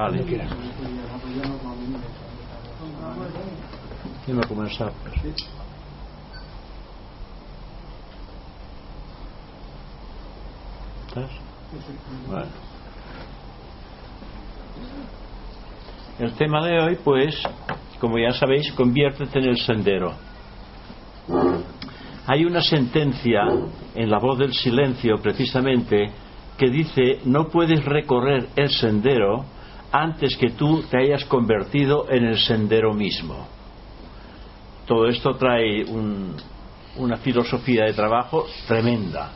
Vale. ¿Quién va a. Bueno. El tema de hoy, pues, como ya sabéis, conviértete en el sendero. Hay una sentencia en la voz del silencio, precisamente, que dice, no puedes recorrer el sendero antes que tú te hayas convertido en el sendero mismo. Todo esto trae un, una filosofía de trabajo tremenda,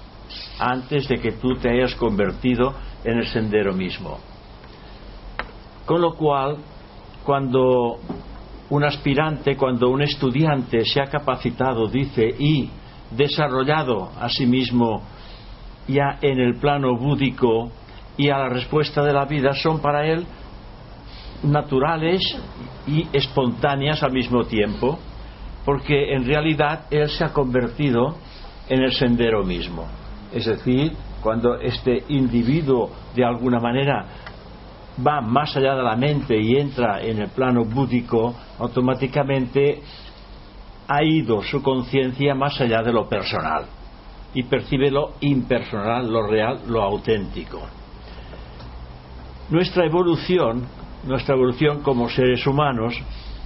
antes de que tú te hayas convertido en el sendero mismo. Con lo cual, cuando un aspirante, cuando un estudiante se ha capacitado, dice, y desarrollado a sí mismo ya en el plano búdico y a la respuesta de la vida, son para él naturales y espontáneas al mismo tiempo, porque en realidad él se ha convertido en el sendero mismo. Es decir, cuando este individuo de alguna manera va más allá de la mente y entra en el plano búdico, automáticamente ha ido su conciencia más allá de lo personal y percibe lo impersonal, lo real, lo auténtico. Nuestra evolución, nuestra evolución como seres humanos,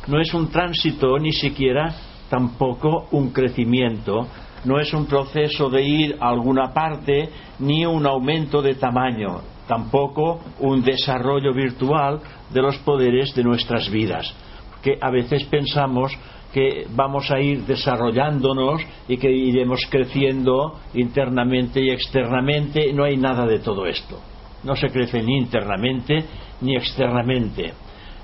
no es un tránsito ni siquiera tampoco un crecimiento, no es un proceso de ir a alguna parte ni un aumento de tamaño, tampoco un desarrollo virtual de los poderes de nuestras vidas. Porque a veces pensamos que vamos a ir desarrollándonos y que iremos creciendo internamente y externamente. No hay nada de todo esto. No se crece ni internamente ni externamente.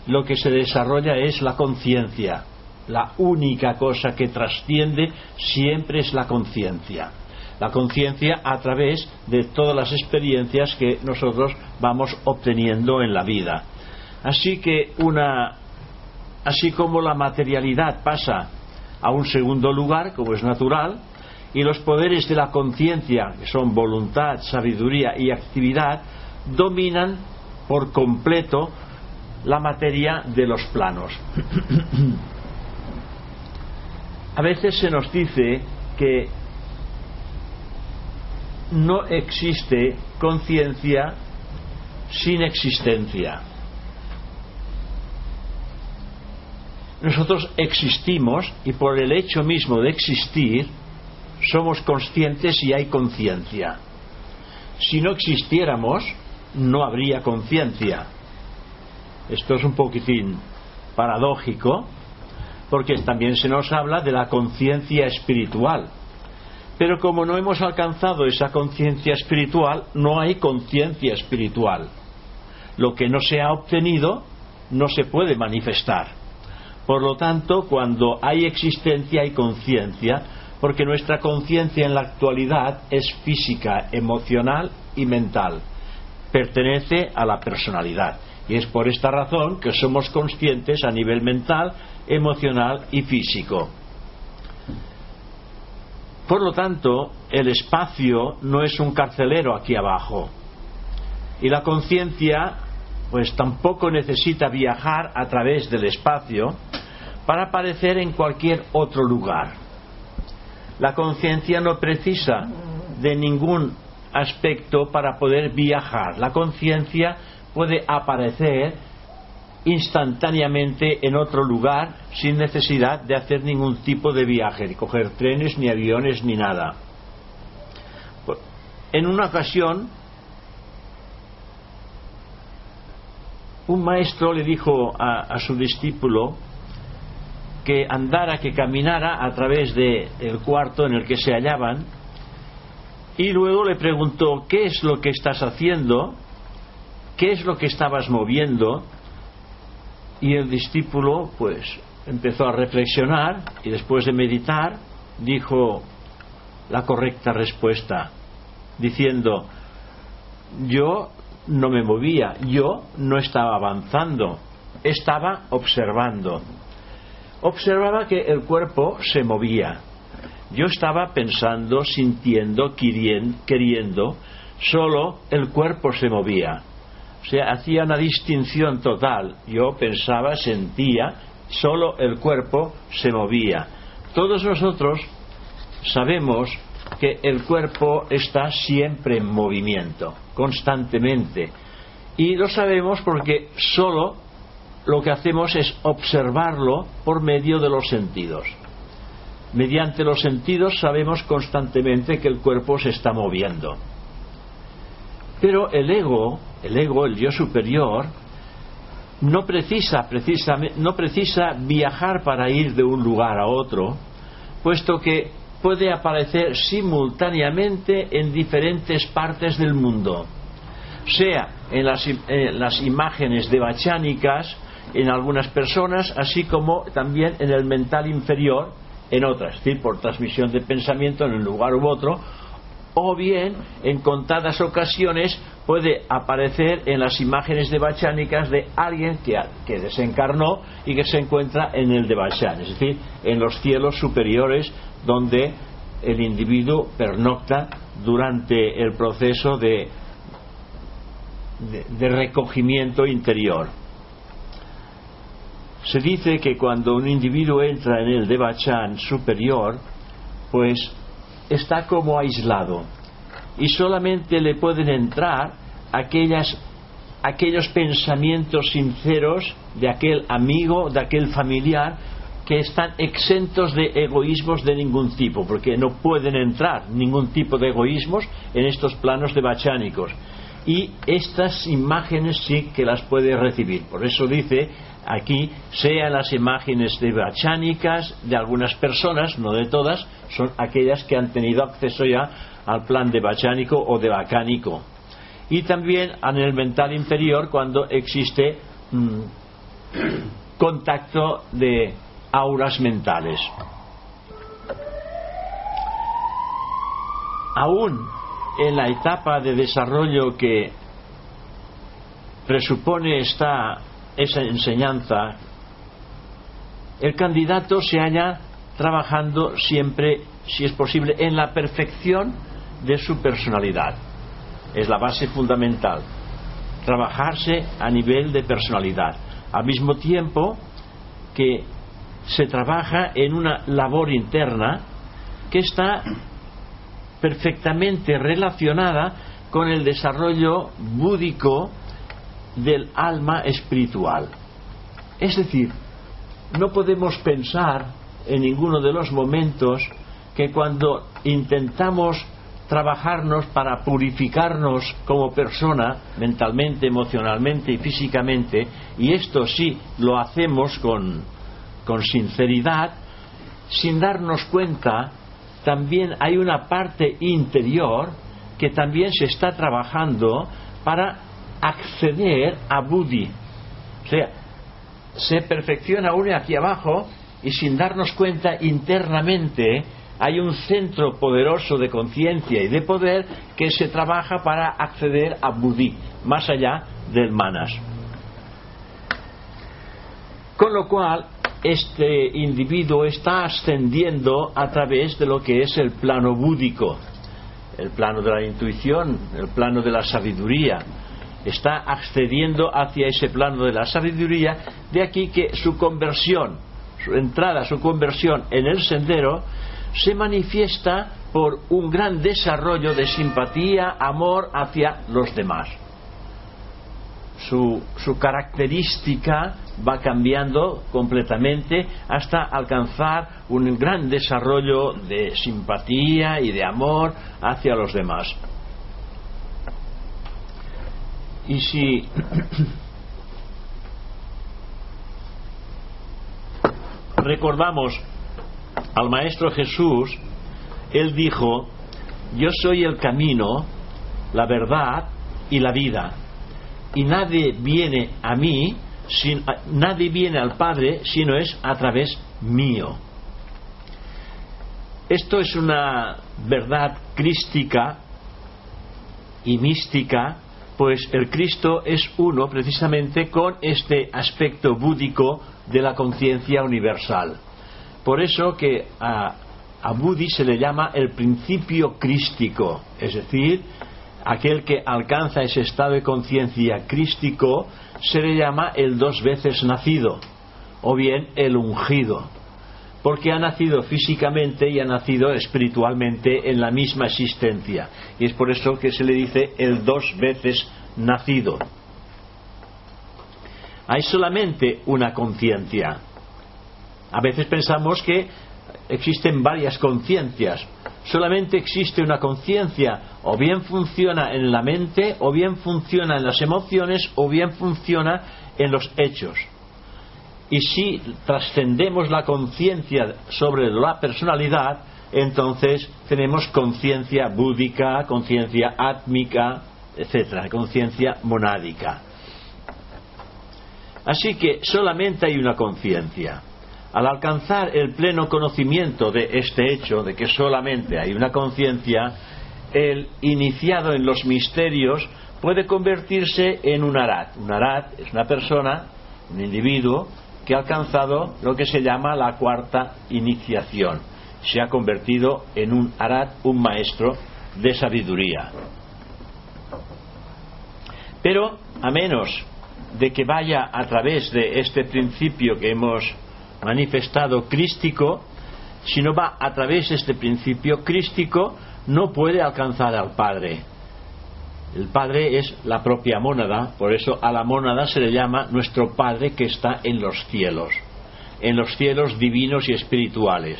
Lo que se desarrolla es la conciencia. La única cosa que trasciende siempre es la conciencia la conciencia a través de todas las experiencias que nosotros vamos obteniendo en la vida. Así que una así como la materialidad pasa a un segundo lugar, como es natural, y los poderes de la conciencia, que son voluntad, sabiduría y actividad, dominan por completo la materia de los planos. a veces se nos dice que no existe conciencia sin existencia. Nosotros existimos y por el hecho mismo de existir somos conscientes y hay conciencia. Si no existiéramos, no habría conciencia. Esto es un poquitín paradójico, porque también se nos habla de la conciencia espiritual pero como no hemos alcanzado esa conciencia espiritual, no hay conciencia espiritual. Lo que no se ha obtenido no se puede manifestar. Por lo tanto, cuando hay existencia hay conciencia, porque nuestra conciencia en la actualidad es física, emocional y mental. Pertenece a la personalidad. Y es por esta razón que somos conscientes a nivel mental, emocional y físico. Por lo tanto, el espacio no es un carcelero aquí abajo. Y la conciencia, pues tampoco necesita viajar a través del espacio para aparecer en cualquier otro lugar. La conciencia no precisa de ningún aspecto para poder viajar. La conciencia puede aparecer instantáneamente en otro lugar sin necesidad de hacer ningún tipo de viaje, ni coger trenes, ni aviones, ni nada. En una ocasión, un maestro le dijo a, su discípulo que andara, que caminara a través del cuarto en el que se hallaban, y luego le preguntó, ¿qué es lo que estás haciendo? ¿qué es lo que estabas moviendo? Y el discípulo, pues, empezó a reflexionar y después de meditar, dijo la correcta respuesta, diciendo, yo no me movía, yo no estaba avanzando, estaba observando. Observaba que el cuerpo se movía. Yo estaba pensando, sintiendo, queriendo, solo el cuerpo se movía. O sea, hacía una distinción total. Yo pensaba, sentía, solo el cuerpo se movía. Todos nosotros sabemos que el cuerpo está siempre en movimiento, constantemente. Y lo sabemos porque solo lo que hacemos es observarlo por medio de los sentidos. Mediante los sentidos sabemos constantemente que el cuerpo se está moviendo. Pero el ego, el ego, el yo superior, no precisa, no precisa viajar para ir de un lugar a otro, puesto que puede aparecer simultáneamente en diferentes partes del mundo, sea en las, en las imágenes devachánicas en algunas personas, así como también en el mental inferior en otras, es decir, por transmisión de pensamiento en un lugar u otro, o bien en contadas ocasiones puede aparecer en las imágenes de bachánicas de alguien que, que, desencarnó y que se encuentra en el de Bachán, es decir, en los cielos superiores donde el individuo pernocta durante el proceso de, de recogimiento interior. Se dice que cuando un individuo entra en el Devachan superior, pues está como aislado y solamente le pueden entrar aquellas, aquellos pensamientos sinceros de aquel amigo, de aquel familiar que están exentos de egoísmos de ningún tipo, porque no pueden entrar ningún tipo de egoísmos en estos planos de bachánicos. Y estas imágenes sí que las puede recibir. Por eso dice aquí, sean las imágenes de bachánicas de algunas personas, no de todas, son aquellas que han tenido acceso ya al plan de bachánico o de bacánico. Y también en el mental inferior cuando existe mm, contacto de auras mentales. Aún en la etapa de desarrollo que presupone esta esa enseñanza, el candidato se halla trabajando siempre, si es posible, en la perfección de su personalidad. Es la base fundamental. Trabajarse a nivel de personalidad. Al mismo tiempo que se trabaja en una labor interna que está perfectamente relacionada con el desarrollo búdico del alma espiritual. Es decir, no podemos pensar en ninguno de los momentos que cuando intentamos trabajarnos para purificarnos como persona, mentalmente, emocionalmente y físicamente, y esto sí lo hacemos con, con sinceridad, sin darnos cuenta, también hay una parte interior que también se está trabajando para acceder a Buddhi. O sea, se perfecciona uno aquí abajo y sin darnos cuenta internamente hay un centro poderoso de conciencia y de poder que se trabaja para acceder a Buddhi, más allá del manas. Con lo cual, este individuo está ascendiendo a través de lo que es el plano búdico, el plano de la intuición, el plano de la sabiduría, está accediendo hacia ese plano de la sabiduría, de aquí que su conversión, su entrada, su conversión en el sendero, se manifiesta por un gran desarrollo de simpatía, amor hacia los demás. Su, su, característica va cambiando completamente hasta alcanzar un gran desarrollo de simpatía y de amor hacia los demás. Y si recordamos al Maestro Jesús, Él dijo, yo soy el camino, la verdad y la vida. y nadie viene a mí, sin, nadie viene al Padre si no es a través mío. Esto es una verdad crística y mística, pues el Cristo es uno precisamente con este aspecto búdico de la conciencia universal. Por eso que a, a Budi se le llama el principio crístico, es decir, aquel que alcanza ese estado de conciencia crístico se le llama el dos veces nacido o bien el ungido porque ha nacido físicamente y ha nacido espiritualmente en la misma existencia. Y es por eso que se le dice el dos veces nacido. Hay solamente una conciencia. A veces pensamos que existen varias conciencias. Solamente existe una conciencia, o bien funciona en la mente, o bien funciona en las emociones, o bien funciona en los hechos. Y si trascendemos la conciencia sobre la personalidad, entonces tenemos conciencia búdica, conciencia átmica, etcétera, conciencia monádica. Así que solamente hay una conciencia al alcanzar el pleno conocimiento de este hecho, de que solamente hay una conciencia, el iniciado en los misterios puede convertirse en un arat. Un arat es una persona, un individuo, que ha alcanzado lo que se llama la cuarta iniciación. Se ha convertido en un arat, un maestro de sabiduría. Pero, a menos de que vaya a través de este principio que hemos manifestado crístico, si no va a través de este principio crístico, no puede alcanzar al Padre. El Padre es la propia mónada, por eso a la mónada se le llama nuestro Padre que está en los cielos, en los cielos divinos y espirituales,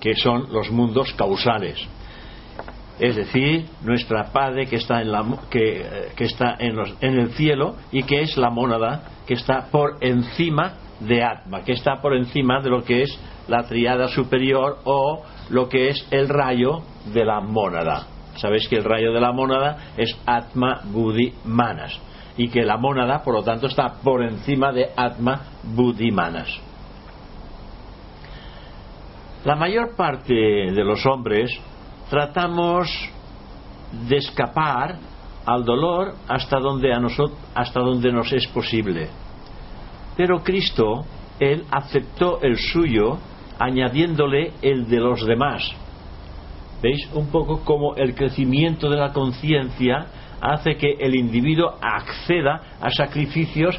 que son los mundos causales. Es decir, nuestra Padre que está en, la, que, eh, que está en, los, en el cielo y que es la mónada que está por encima de Atma, que está por encima de lo que es la triada superior o lo que es el rayo de la mónada. Sabéis que el rayo de la mónada es Atma Buddhi Manas y que la mónada, por lo tanto, está por encima de Atma Buddhi Manas. La mayor parte de los hombres tratamos de escapar al dolor hasta donde, a nosotros, hasta donde nos es posible pero Cristo, Él aceptó el suyo añadiéndole el de los demás. ¿Veis? Un poco como el crecimiento de la conciencia hace que el individuo acceda a sacrificios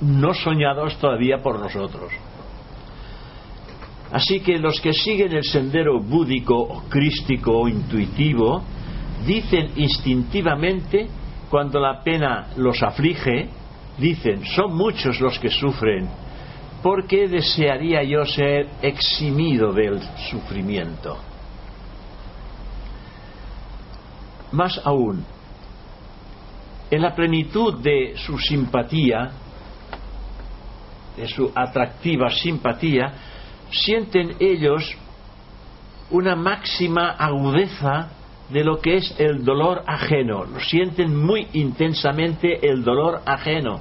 no soñados todavía por nosotros. Así que los que siguen el sendero búdico o crístico o intuitivo dicen instintivamente cuando la pena los aflige, dicen, son muchos los que sufren, ¿por qué desearía yo ser eximido del sufrimiento? Más aún, en la plenitud de su simpatía, de su atractiva simpatía, sienten ellos una máxima agudeza de lo que es el dolor ajeno. Sienten muy intensamente el dolor ajeno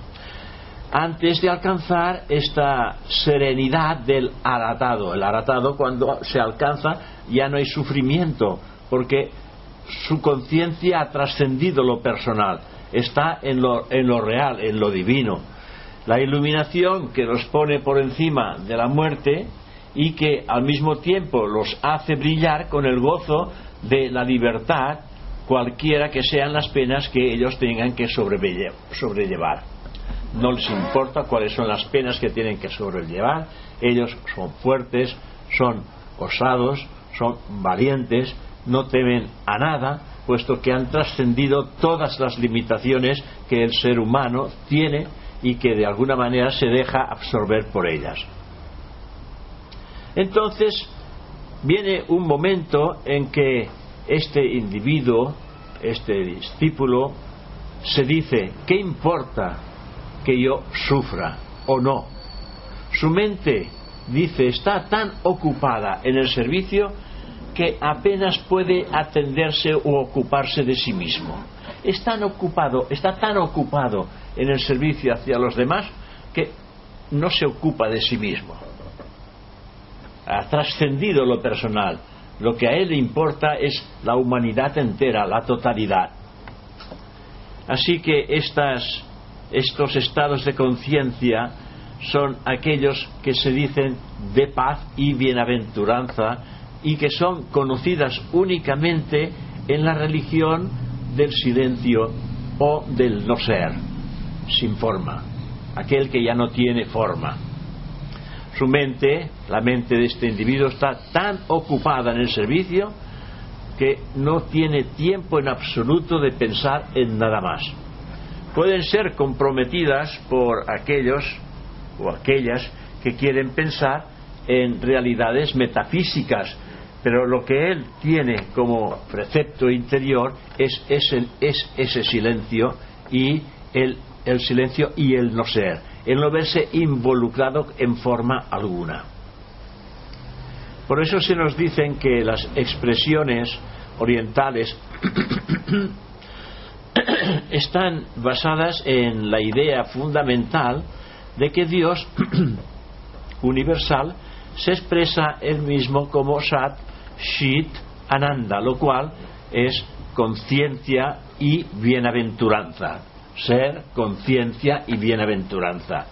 antes de alcanzar esta serenidad del aratado. El aratado cuando se alcanza ya no hay sufrimiento porque su conciencia ha trascendido lo personal, está en lo, en lo real, en lo divino. La iluminación que los pone por encima de la muerte y que al mismo tiempo los hace brillar con el gozo de la libertad, cualquiera que sean las penas que ellos tengan que sobrellevar. No les importa cuáles son las penas que tienen que sobrellevar, ellos son fuertes, son osados, son valientes, no temen a nada, puesto que han trascendido todas las limitaciones que el ser humano tiene y que de alguna manera se deja absorber por ellas. Entonces, viene un momento en que este individuo, este discípulo, se dice, ¿qué importa que yo sufra o no? Su mente, dice, está tan ocupada en el servicio que apenas puede atenderse o ocuparse de sí mismo. es tan ocupado, está tan ocupado en el servicio hacia los demás que no se ocupa de sí mismo. Ha trascendido lo personal. Lo que a él le importa es la humanidad entera, la totalidad. Así que estas, estos estados de conciencia son aquellos que se dicen de paz y bienaventuranza y que son conocidas únicamente en la religión del silencio o del no ser, sin forma, aquel que ya no tiene forma. Su mente, la mente de este individuo, está tan ocupada en el servicio que no tiene tiempo en absoluto de pensar en nada más. Pueden ser comprometidas por aquellos o aquellas que quieren pensar en realidades metafísicas, pero lo que él tiene como precepto interior es, es ese silencio y el, el silencio y el no ser, el no verse involucrado en forma alguna. Por eso se nos dicen que las expresiones orientales están basadas en la idea fundamental de que Dios universal se expresa él mismo como Sat, Shit, Ananda, lo cual es conciencia y bienaventuranza. Ser, conciencia y bienaventuranza.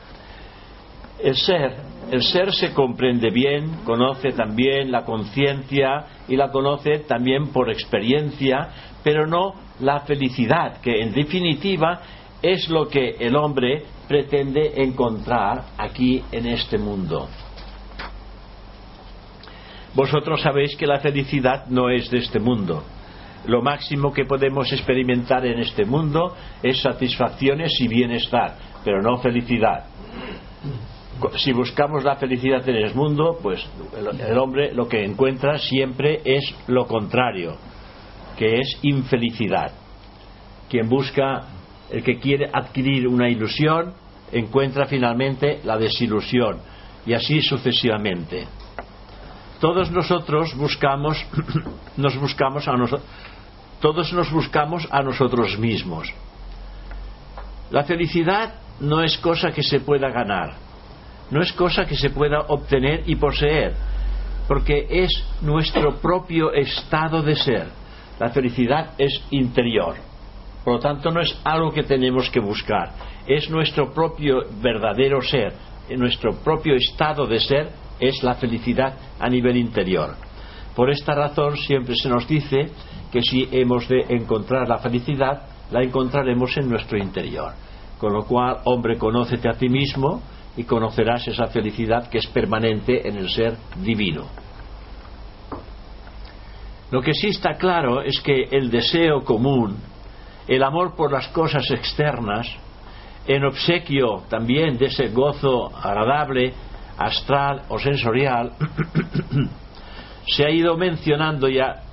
El ser, el ser se comprende bien, conoce también la conciencia y la conoce también por experiencia, pero no la felicidad, que en definitiva es lo que el hombre pretende encontrar aquí en este mundo. Vosotros sabéis que la felicidad no es de este mundo. Lo máximo que podemos experimentar en este mundo es satisfacciones y bienestar, pero no felicidad. Si buscamos la felicidad en el mundo, pues el hombre lo que encuentra siempre es lo contrario, que es infelicidad. Quien busca el que quiere adquirir una ilusión encuentra finalmente la desilusión y así sucesivamente. Todos nosotros buscamos, nos buscamos a nosotros, todos nos buscamos a nosotros mismos. La felicidad no es cosa que se pueda ganar, no es cosa que se pueda obtener y poseer, porque es nuestro propio estado de ser. La felicidad es interior. Por lo tanto, no es algo que tenemos que buscar, es nuestro propio verdadero ser, nuestro propio estado de ser es la felicidad a nivel interior. Por esta razón siempre se nos dice que si hemos de encontrar la felicidad, la encontraremos en nuestro interior. Con lo cual, hombre, conócete a ti mismo y conocerás esa felicidad que es permanente en el ser divino. Lo que sí está claro es que el deseo común el amor por las cosas externas, en obsequio también de ese gozo agradable, astral o sensorial, se ha ido mencionando ya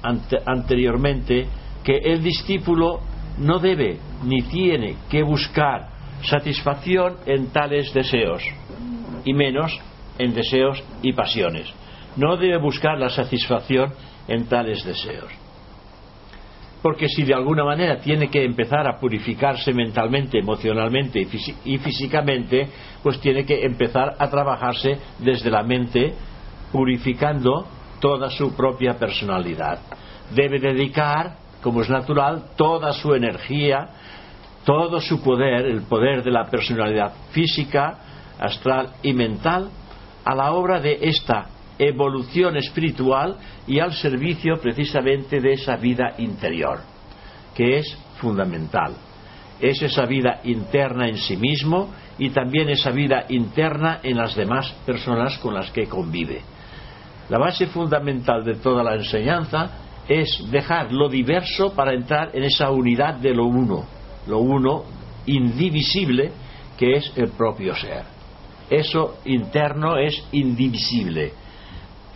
anteriormente que el discípulo no debe ni tiene que buscar satisfacción en tales deseos, y menos en deseos y pasiones. No debe buscar la satisfacción en tales deseos porque si de alguna manera tiene que empezar a purificarse mentalmente, emocionalmente y, físicamente, pues tiene que empezar a trabajarse desde la mente, purificando toda su propia personalidad. Debe dedicar, como es natural, toda su energía, todo su poder, el poder de la personalidad física, astral y mental, a la obra de esta evolución espiritual y al servicio precisamente de esa vida interior, que es fundamental. Es esa vida interna en sí mismo y también esa vida interna en las demás personas con las que convive. La base fundamental de toda la enseñanza es dejar lo diverso para entrar en esa unidad de lo uno, lo uno indivisible que es el propio ser. Eso interno es indivisible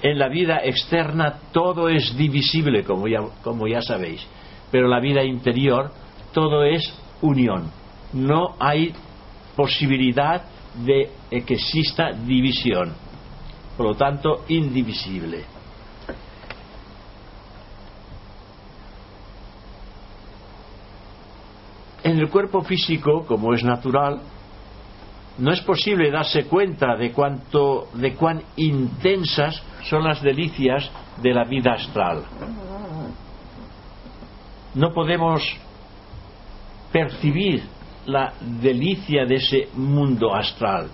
en la vida externa todo es divisible, como ya, como ya sabéis, pero la vida interior todo es unión. No hay posibilidad de que exista división. Por lo tanto, indivisible. en el cuerpo físico, como es natural, no es posible darse cuenta de cuánto, de cuán intensas son las delicias de la vida astral. No podemos percibir la delicia de ese mundo astral,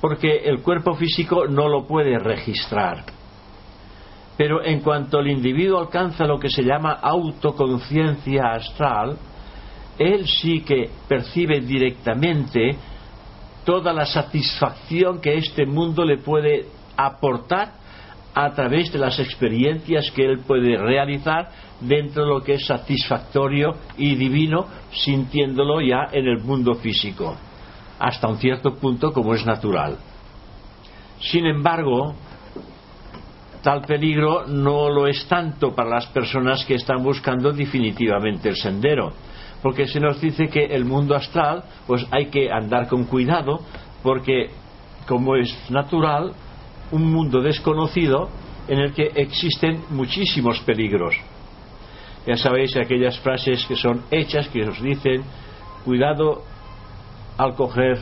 porque el cuerpo físico no lo puede registrar. Pero en cuanto el individuo alcanza lo que se llama autoconciencia astral, él sí que percibe directamente toda la satisfacción que este mundo le puede aportar a través de las experiencias que él puede realizar dentro de lo que es satisfactorio y divino, sintiéndolo ya en el mundo físico, hasta un cierto punto como es natural. Sin embargo, tal peligro no lo es tanto para las personas que están buscando definitivamente el sendero, porque se nos dice que el mundo astral, pues hay que andar con cuidado, porque como es natural, un mundo desconocido en el que existen muchísimos peligros. Ya sabéis aquellas frases que son hechas que os dicen, cuidado al coger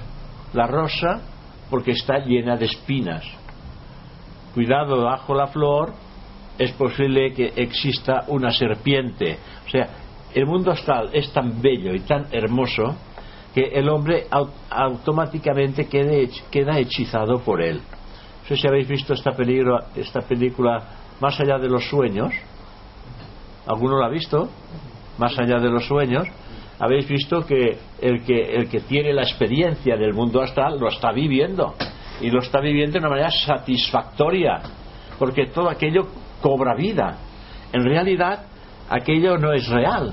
la rosa porque está llena de espinas. Cuidado bajo la flor, es posible que exista una serpiente. O sea, el mundo astral es tan bello y tan hermoso que el hombre automáticamente queda hechizado por él. No sé si habéis visto esta película, esta película Más allá de los sueños. ¿Alguno la ha visto? Más allá de los sueños. Habéis visto que el que, el que tiene la experiencia del mundo astral lo está viviendo. Y lo está viviendo de una manera satisfactoria. Porque todo aquello cobra vida. En realidad, aquello no es real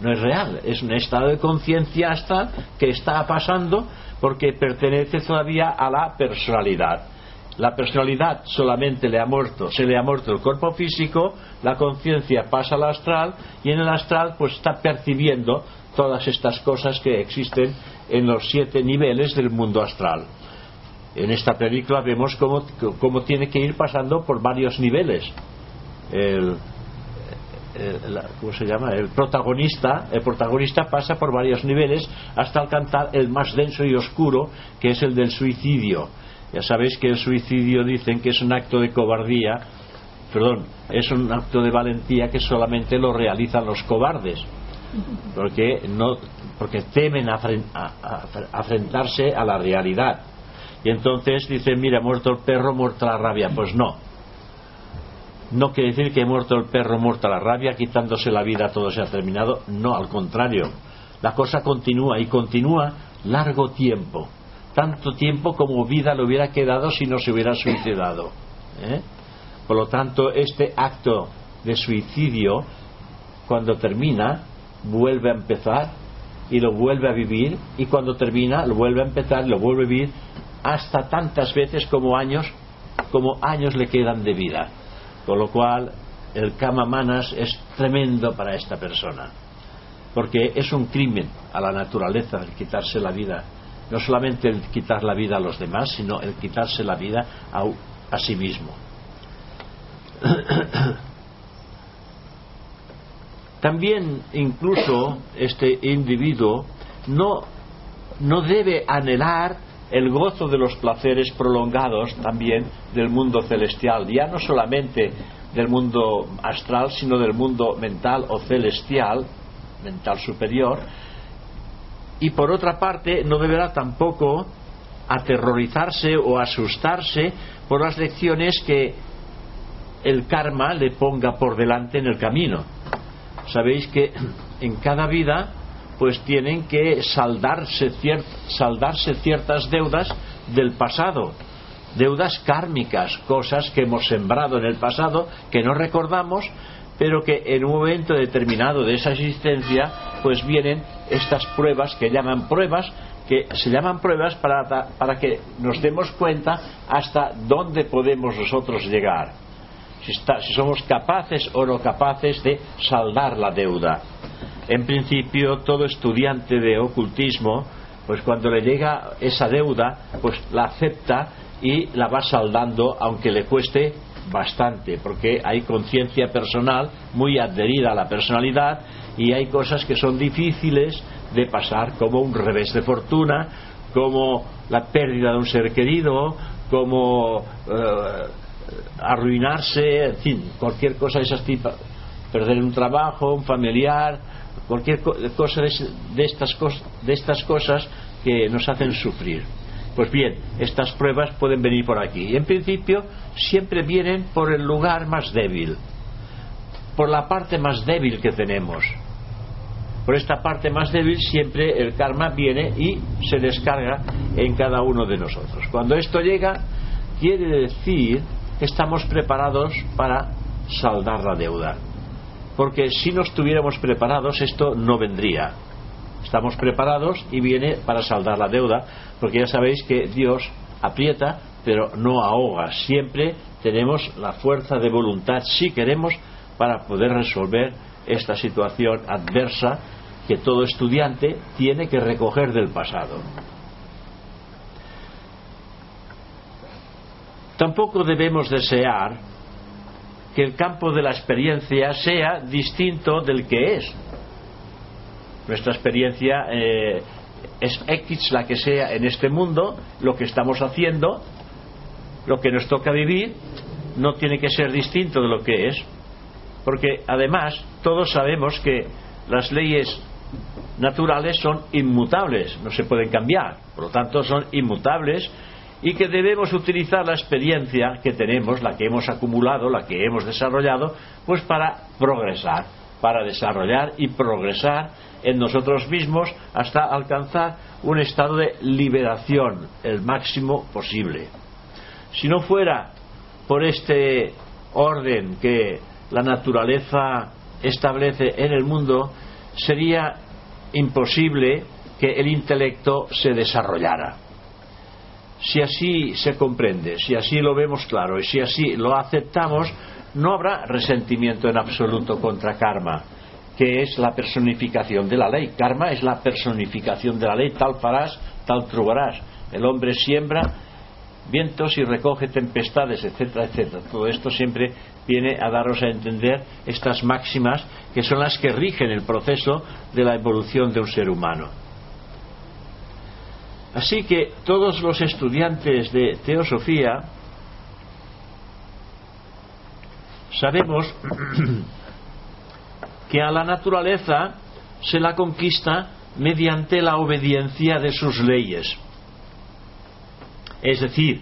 no es real, es un estado de conciencia hasta que está pasando porque pertenece todavía a la personalidad. La personalidad solamente le ha muerto, se le ha muerto el cuerpo físico, la conciencia pasa al astral y en el astral pues está percibiendo todas estas cosas que existen en los siete niveles del mundo astral. En esta película vemos cómo, cómo tiene que ir pasando por varios niveles. El, eh, ¿cómo se llama? El protagonista, el protagonista pasa por varios niveles hasta alcanzar el más denso y oscuro, que es el del suicidio. Ya sabéis que el suicidio dicen que es un acto de cobardía, perdón, es un acto de valentía que solamente lo realizan los cobardes, porque no, porque temen afrentarse a la realidad. Y entonces dicen, mira, muerto el perro, muerta la rabia. Pues no, no quiere decir que muerto el perro, muerta la rabia, quitándose la vida, todo se ha terminado. No, al contrario. La cosa continúa y continúa largo tiempo. Tanto tiempo como vida le hubiera quedado si no se hubiera suicidado. ¿eh? Por lo tanto, este acto de suicidio, cuando termina, vuelve a empezar y lo vuelve a vivir y cuando termina lo vuelve a empezar lo vuelve a vivir hasta tantas veces como años como años le quedan de vida con lo cual, el kama manas es tremendo para esta persona, porque es un crimen a la naturaleza el quitarse la vida, no solamente el quitar la vida a los demás, sino el quitarse la vida a, a sí mismo. También incluso este individuo no, no debe anhelar el gozo de los placeres prolongados también del mundo celestial, ya no solamente del mundo astral, sino del mundo mental o celestial, mental superior, y por otra parte no deberá tampoco aterrorizarse o asustarse por las lecciones que el karma le ponga por delante en el camino. Sabéis que en cada vida pues tienen que saldarse, saldarse ciertas deudas del pasado, deudas kármicas, cosas que hemos sembrado en el pasado, que no recordamos, pero que en un momento determinado de esa existencia, pues vienen estas pruebas que llaman pruebas, que se llaman pruebas para, para que nos demos cuenta hasta dónde podemos nosotros llegar, si, si somos capaces o no capaces de saldar la deuda. En principio, todo estudiante de ocultismo, pues cuando le llega esa deuda, pues la acepta y la va saldando, aunque le cueste bastante, porque hay conciencia personal muy adherida a la personalidad y hay cosas que son difíciles de pasar como un revés de fortuna, como la pérdida de un ser querido, como eh, arruinarse, en fin, cualquier cosa de esas tipos, perder un trabajo, un familiar, cualquier cosa de, estas de estas cosas que nos hacen sufrir. Pues bien, estas pruebas pueden venir por aquí. Y en principio siempre vienen por el lugar más débil, por la parte más débil que tenemos. Por esta parte más débil siempre el karma viene y se descarga en cada uno de nosotros. Cuando esto llega, quiere decir que estamos preparados para saldar la deuda. Porque si no estuviéramos preparados, esto no vendría estamos preparados y viene para saldar la deuda, porque ya sabéis que Dios aprieta, pero no ahoga. Siempre tenemos la fuerza de voluntad, si queremos, para poder resolver esta situación adversa que todo estudiante tiene que recoger del pasado. Tampoco debemos desear que el campo de la experiencia sea distinto del que es. Nuestra experiencia eh, es X la que sea en este mundo, lo que estamos haciendo, lo que nos toca vivir, no tiene que ser distinto de lo que es, porque además todos sabemos que las leyes naturales son inmutables, no se pueden cambiar, por lo tanto son inmutables y que debemos utilizar la experiencia que tenemos, la que hemos acumulado, la que hemos desarrollado, pues para progresar, para desarrollar y progresar en nosotros mismos hasta alcanzar un estado de liberación el máximo posible. Si no fuera por este orden que la naturaleza establece en el mundo, sería imposible que el intelecto se desarrollara. Si así se comprende, si así lo vemos claro y si así lo aceptamos, no habrá resentimiento en absoluto contra karma que es la personificación de la ley. Karma es la personificación de la ley, tal farás, tal trobarás. El hombre siembra vientos y recoge tempestades, etcétera, etcétera. Todo esto siempre viene a daros a entender estas máximas que son las que rigen el proceso de la evolución de un ser humano. Así que todos los estudiantes de teosofía sabemos que a la naturaleza se la conquista mediante la obediencia de sus leyes. Es decir,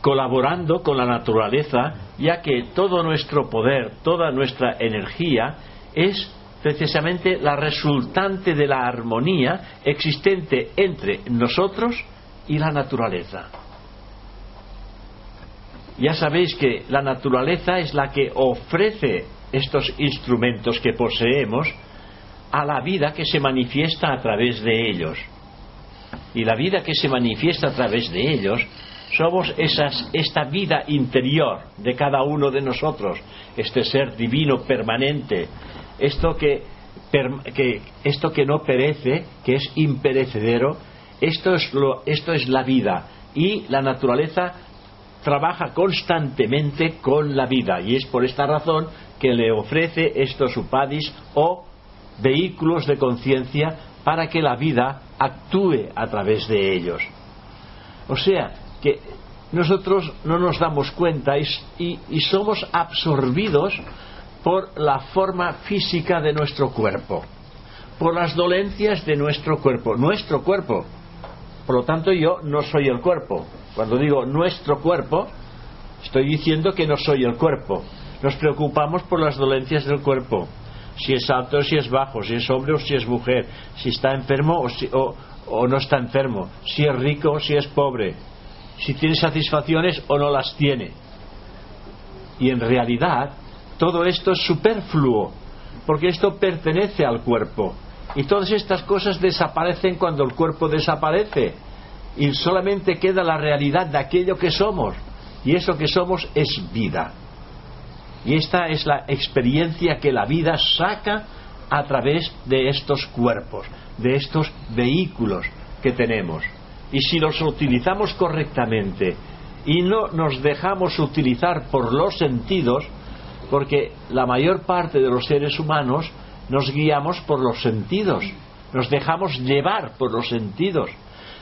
colaborando con la naturaleza, ya que todo nuestro poder, toda nuestra energía es precisamente la resultante de la armonía existente entre nosotros y la naturaleza. Ya sabéis que la naturaleza es la que ofrece estos instrumentos que poseemos a la vida que se manifiesta a través de ellos. Y la vida que se manifiesta a través de ellos somos esas, esta vida interior de cada uno de nosotros, este ser divino permanente, esto que, esto que no perece, que es imperecedero, esto es, lo, esto es la vida y la naturaleza trabaja constantemente con la vida y es por esta razón que le ofrece estos upadis o vehículos de conciencia para que la vida actúe a través de ellos. O sea, que nosotros no nos damos cuenta y, somos absorbidos por la forma física de nuestro cuerpo, por las dolencias de nuestro cuerpo, nuestro cuerpo. Por lo tanto, yo no soy el cuerpo. Cuando digo nuestro cuerpo, estoy diciendo que no soy el cuerpo. Nos preocupamos por las dolencias del cuerpo, si es alto o si es bajo, si es hombre o si es mujer, si está enfermo o, o no está enfermo, si es rico o si es pobre, si tiene satisfacciones o no las tiene. Y en realidad todo esto es superfluo, porque esto pertenece al cuerpo. Y todas estas cosas desaparecen cuando el cuerpo desaparece. Y solamente queda la realidad de aquello que somos. Y eso que somos es vida. Y esta es la experiencia que la vida saca a través de estos cuerpos, de estos vehículos que tenemos. Y si los utilizamos correctamente y no nos dejamos utilizar por los sentidos, porque la mayor parte de los seres humanos nos guiamos por los sentidos, nos dejamos llevar por los sentidos,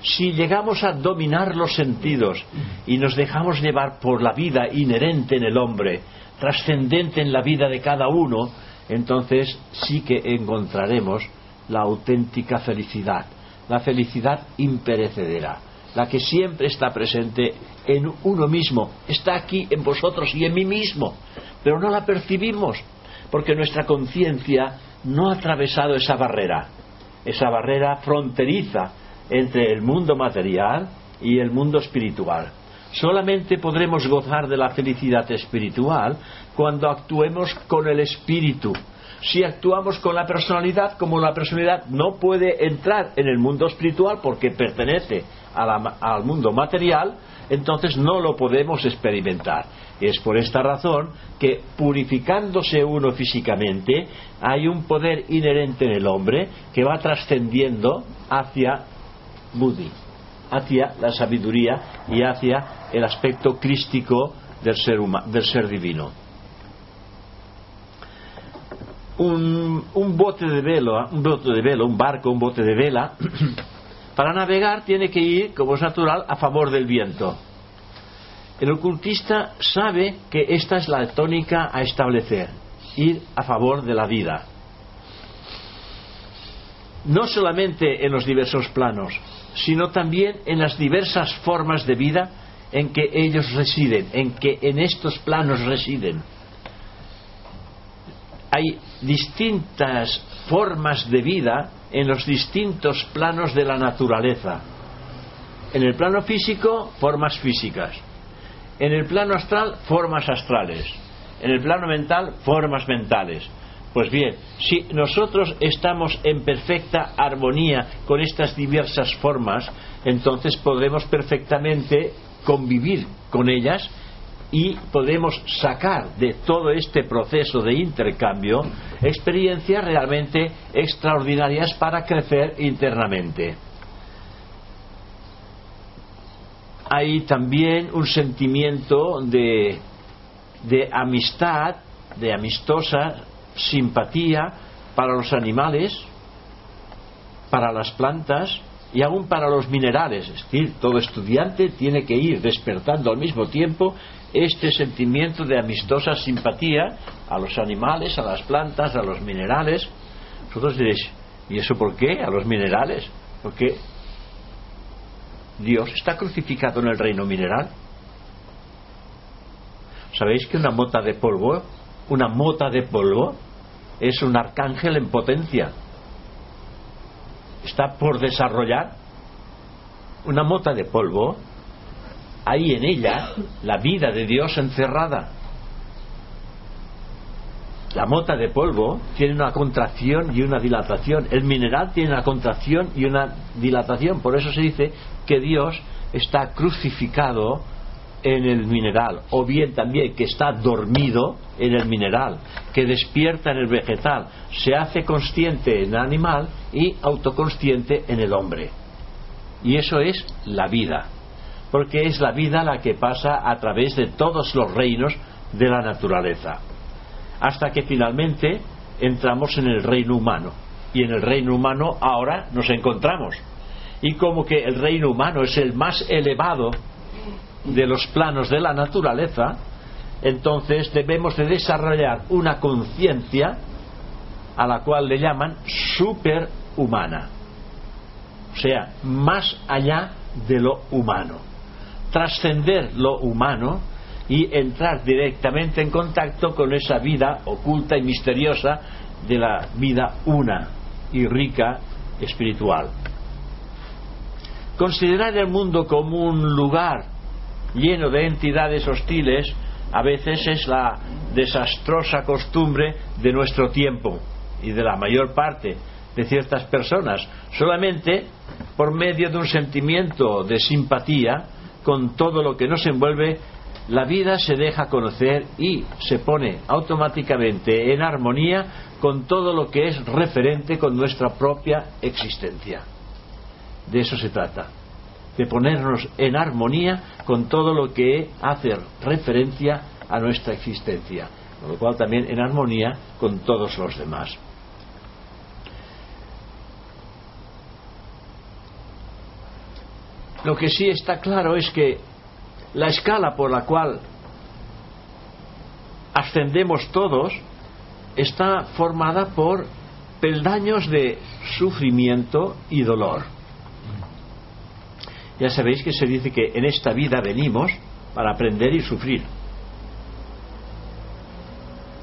si llegamos a dominar los sentidos y nos dejamos llevar por la vida inherente en el hombre, trascendente en la vida de cada uno, entonces sí que encontraremos la auténtica felicidad, la felicidad imperecedera, la que siempre está presente en uno mismo, está aquí en vosotros y en mí mismo, pero no la percibimos, porque nuestra conciencia no ha atravesado esa barrera, esa barrera fronteriza entre el mundo material y el mundo espiritual. Solamente podremos gozar de la felicidad espiritual cuando actuemos con el espíritu. Si actuamos con la personalidad, como la personalidad no puede entrar en el mundo espiritual porque pertenece al mundo material, entonces no lo podemos experimentar. Es por esta razón que purificándose uno físicamente, hay un poder inherente en el hombre que va trascendiendo hacia Buddhi, hacia la sabiduría y hacia el aspecto crístico del ser, del ser divino. Un, bote de vela, un bote de vela, un barco, un bote de vela, para navegar tiene que ir, como es natural, a favor del viento. El ocultista sabe que esta es la tónica a establecer, ir a favor de la vida. No solamente en los diversos planos, sino también en las diversas formas de vida en que ellos residen, en que en estos planos residen. Hay distintas formas de vida en los distintos planos de la naturaleza. En el plano físico, formas físicas. En el plano astral, formas astrales. En el plano mental, formas mentales. Pues bien, si nosotros estamos en perfecta armonía con estas diversas formas, entonces podremos perfectamente convivir con ellas y podemos sacar de todo este proceso de intercambio experiencias realmente extraordinarias para crecer internamente. Hay también un sentimiento de, de amistad, de amistosa simpatía para los animales, para las plantas y aún para los minerales. Es decir, todo estudiante tiene que ir despertando al mismo tiempo este sentimiento de amistosa simpatía a los animales, a las plantas, a los minerales. Vosotros diréis, ¿y eso por qué? A los minerales. Porque Dios está crucificado en el reino mineral. ¿Sabéis que una mota de polvo una mota de polvo es un arcángel en potencia. Está por desarrollar una mota de polvo. Hay en ella la vida de Dios encerrada. La mota de polvo tiene una contracción y una dilatación. El mineral tiene una contracción y una dilatación. Por eso se dice que Dios está crucificado en el mineral, o bien también que está dormido en el mineral, que despierta en el vegetal, se hace consciente en el animal y autoconsciente en el hombre. Y eso es la vida, porque es la vida la que pasa a través de todos los reinos de la naturaleza, hasta que finalmente entramos en el reino humano. Y en el reino humano ahora nos encontramos. Y como que el reino humano es el más elevado de los planos de la naturaleza, entonces debemos de desarrollar una conciencia a la cual le llaman superhumana, o sea, más allá de lo humano, trascender lo humano y entrar directamente en contacto con esa vida oculta y misteriosa de la vida una y rica espiritual. Considerar el mundo como un lugar lleno de entidades hostiles, a veces es la desastrosa costumbre de nuestro tiempo y de la mayor parte de ciertas personas, solamente por medio de un sentimiento de simpatía con todo lo que nos envuelve, la vida se deja conocer y se pone automáticamente en armonía con todo lo que es referente con nuestra propia existencia. De eso se trata de ponernos en armonía con todo lo que hace referencia a nuestra existencia, con lo cual también en armonía con todos los demás. Lo que sí está claro es que la escala por la cual ascendemos todos está formada por peldaños de sufrimiento y dolor. Ya sabéis que se dice que en esta vida venimos para aprender y sufrir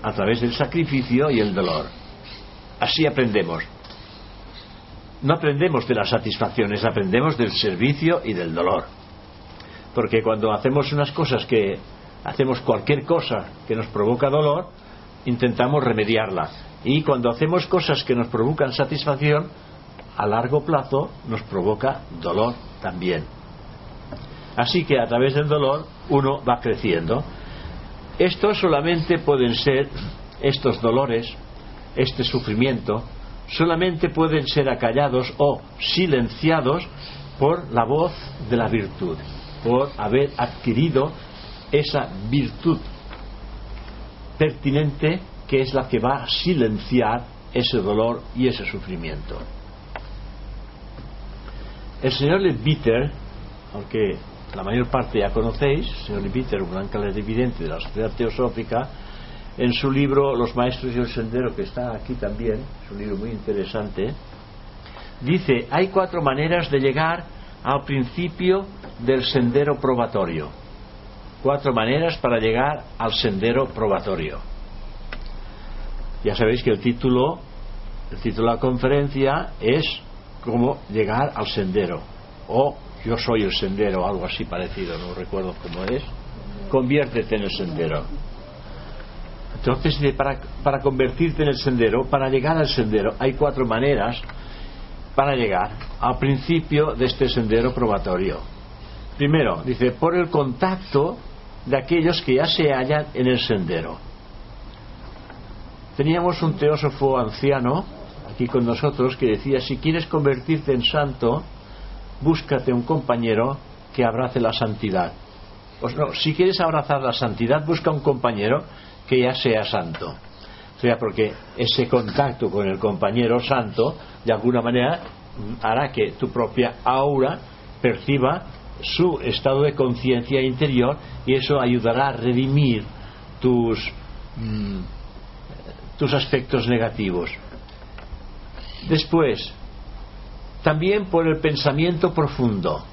a través del sacrificio y el dolor. Así aprendemos. No aprendemos de las satisfacciones, aprendemos del servicio y del dolor. Porque cuando hacemos unas cosas que hacemos cualquier cosa que nos provoca dolor, intentamos remediarla. Y cuando hacemos cosas que nos provocan satisfacción, a largo plazo nos provoca dolor también. Así que a través del dolor uno va creciendo. Estos solamente pueden ser, estos dolores, este sufrimiento, solamente pueden ser acallados o silenciados por la voz de la virtud, por haber adquirido esa virtud pertinente que es la que va a silenciar ese dolor y ese sufrimiento. El señor Levitter, aunque la mayor parte ya conocéis, el señor Levitter, un gran clarividente de la sociedad teosófica, en su libro Los Maestros y el Sendero, que está aquí también, es un libro muy interesante, dice, hay cuatro maneras de llegar al principio del sendero probatorio. Cuatro maneras para llegar al sendero probatorio. Ya sabéis que el título, el título de la conferencia es cómo llegar al sendero o yo soy el sendero, algo así parecido, no recuerdo cómo es. Conviértete en el sendero. Entonces, para, para convertirte en el sendero, para llegar al sendero, hay cuatro maneras para llegar al principio de este sendero probatorio. Primero, dice, por el contacto de aquellos que ya se hallan en el sendero. Teníamos un teósofo anciano aquí con nosotros que decía, si quieres convertirte en santo, búscate un compañero que abrace la santidad. Pues no, si quieres abrazar la santidad, busca un compañero que ya sea santo. O sea, porque ese contacto con el compañero santo, de alguna manera, hará que tu propia aura perciba su estado de conciencia interior y eso ayudará a redimir tus, mm, tus aspectos negativos. Después, también por el pensamiento profundo.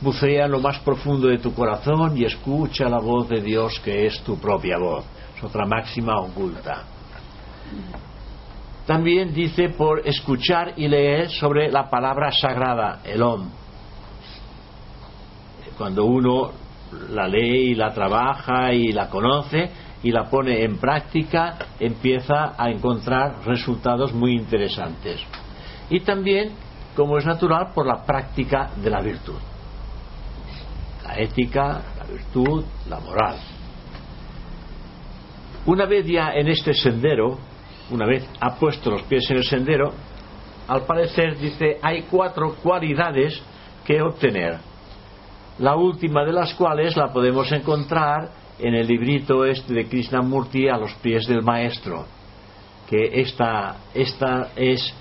Bucea lo más profundo de tu corazón y escucha la voz de Dios que es tu propia voz. Es otra máxima oculta. También dice por escuchar y leer sobre la palabra sagrada, el Om. Cuando uno la lee y la trabaja y la conoce y la pone en práctica, empieza a encontrar resultados muy interesantes. Y también como es natural, por la práctica de la virtud. La ética, la virtud, la moral. Una vez ya en este sendero, una vez ha puesto los pies en el sendero, al parecer dice hay cuatro cualidades que obtener. La última de las cuales la podemos encontrar en el librito este de Krishnamurti a los pies del maestro, que esta, esta es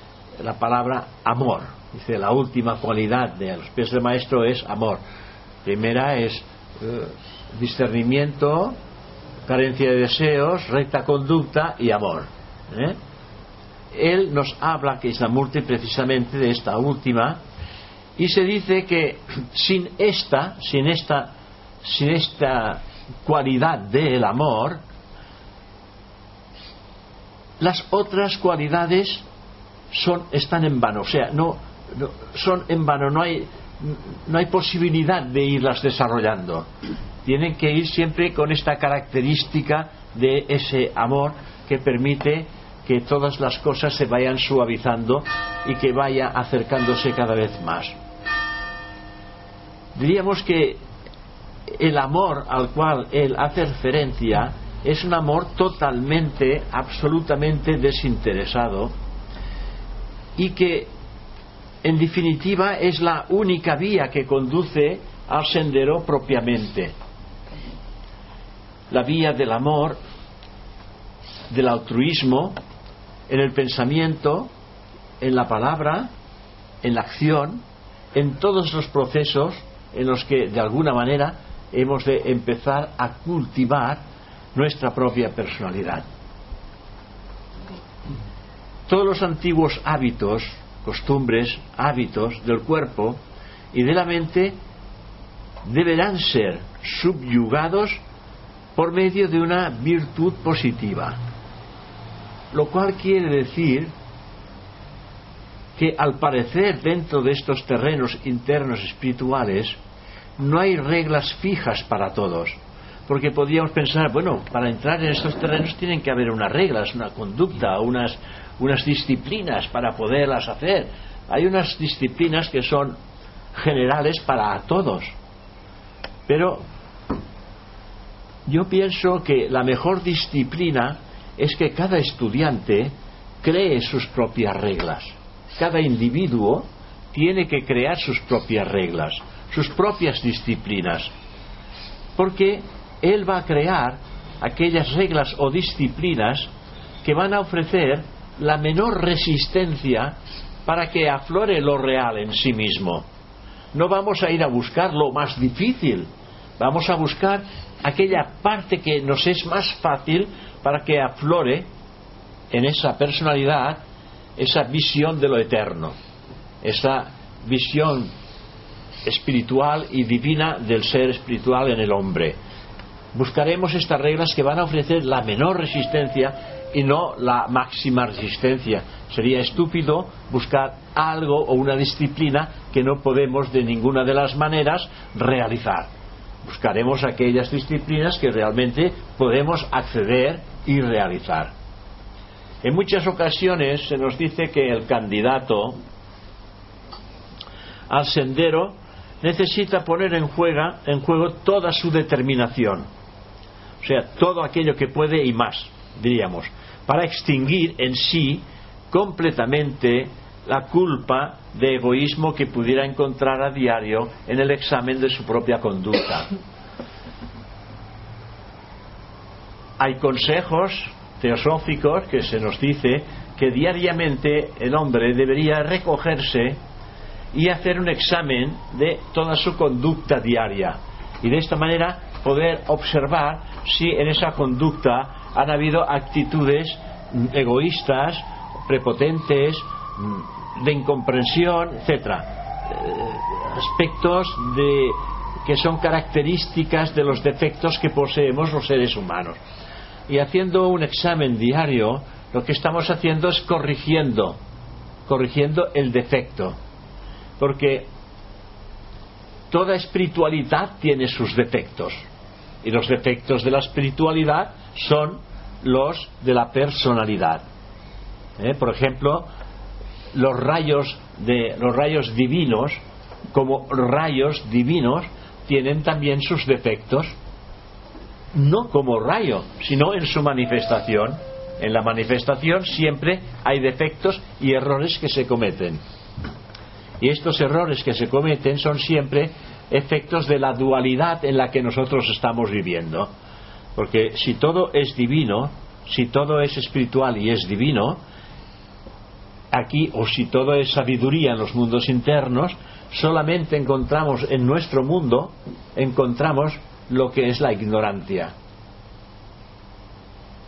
la palabra amor. Dice, la última cualidad de los pies del maestro es amor. Primera es eh, discernimiento, carencia de deseos, recta conducta y amor. ¿eh? Él nos habla, que es la muerte precisamente de esta última, y se dice que sin esta, sin esta, sin esta cualidad del amor, las otras cualidades son, están en vano. O sea, no, son en vano, no hay, no hay posibilidad de irlas desarrollando. Tienen que ir siempre con esta característica de ese amor que permite que todas las cosas se vayan suavizando y que vaya acercándose cada vez más. Diríamos que el amor al cual él hace referencia es un amor totalmente, absolutamente desinteresado y que en definitiva, es la única vía que conduce al sendero propiamente. La vía del amor, del altruismo, en el pensamiento, en la palabra, en la acción en todos los procesos en los que de alguna manera hemos de empezar a cultivar nuestra propia personalidad. Todos los antiguos hábitos, costumbres, hábitos del cuerpo y de la mente deberán ser subyugados por medio de una virtud positiva. Lo cual quiere decir que al parecer dentro de estos terrenos internos espirituales no hay reglas fijas para todos. Porque podríamos pensar, bueno, para entrar en estos terrenos tienen que haber unas reglas, una conducta, unas, unas disciplinas para poderlas hacer. Hay unas disciplinas que son generales para todos. Pero yo pienso que la mejor disciplina es que cada estudiante cree sus propias reglas. Cada individuo tiene que crear sus propias reglas, sus propias disciplinas. Porque él va a crear aquellas reglas o disciplinas que van a ofrecer la menor resistencia para que aflore lo real en sí mismo. No vamos a ir a buscar lo más difícil, vamos a buscar aquella parte que nos es más fácil para que aflore en esa personalidad esa visión de lo eterno, esa visión espiritual y divina del ser espiritual en el hombre. Buscaremos estas reglas que van a ofrecer la menor resistencia y no la máxima resistencia. Sería estúpido buscar algo o una disciplina que no podemos de ninguna de las maneras realizar. Buscaremos aquellas disciplinas que realmente podemos acceder y realizar. En muchas ocasiones se nos dice que el candidato al sendero necesita poner en, en juego toda su determinación, o sea, todo aquello que puede y más, diríamos, para extinguir en sí completamente la culpa de egoísmo que pudiera encontrar a diario en el examen de su propia conducta. Hay consejos teosóficos que se nos dice que diariamente el hombre debería recogerse y hacer un examen de toda su conducta diaria y de esta manera poder observar si en esa conducta han habido actitudes egoístas, prepotentes, de incomprensión, etcétera, eh, aspectos de que son características de los defectos que poseemos los seres humanos y haciendo un examen diario, lo que estamos haciendo es corrigiendo, corrigiendo el defecto. Porque toda espiritualidad tiene sus defectos. Y los defectos de la espiritualidad son los de la personalidad. ¿Eh? Por ejemplo, los rayos de los rayos divinos, como rayos divinos, tienen también sus defectos no como rayo, sino en su manifestación. En la manifestación siempre hay defectos y errores que se cometen. Y estos errores que se cometen son siempre efectos de la dualidad en la que nosotros estamos viviendo. Porque si todo es divino, si todo es espiritual y es divino, aquí, o si todo es sabiduría en los mundos internos, solamente encontramos en nuestro mundo, encontramos lo que es la ignorancia.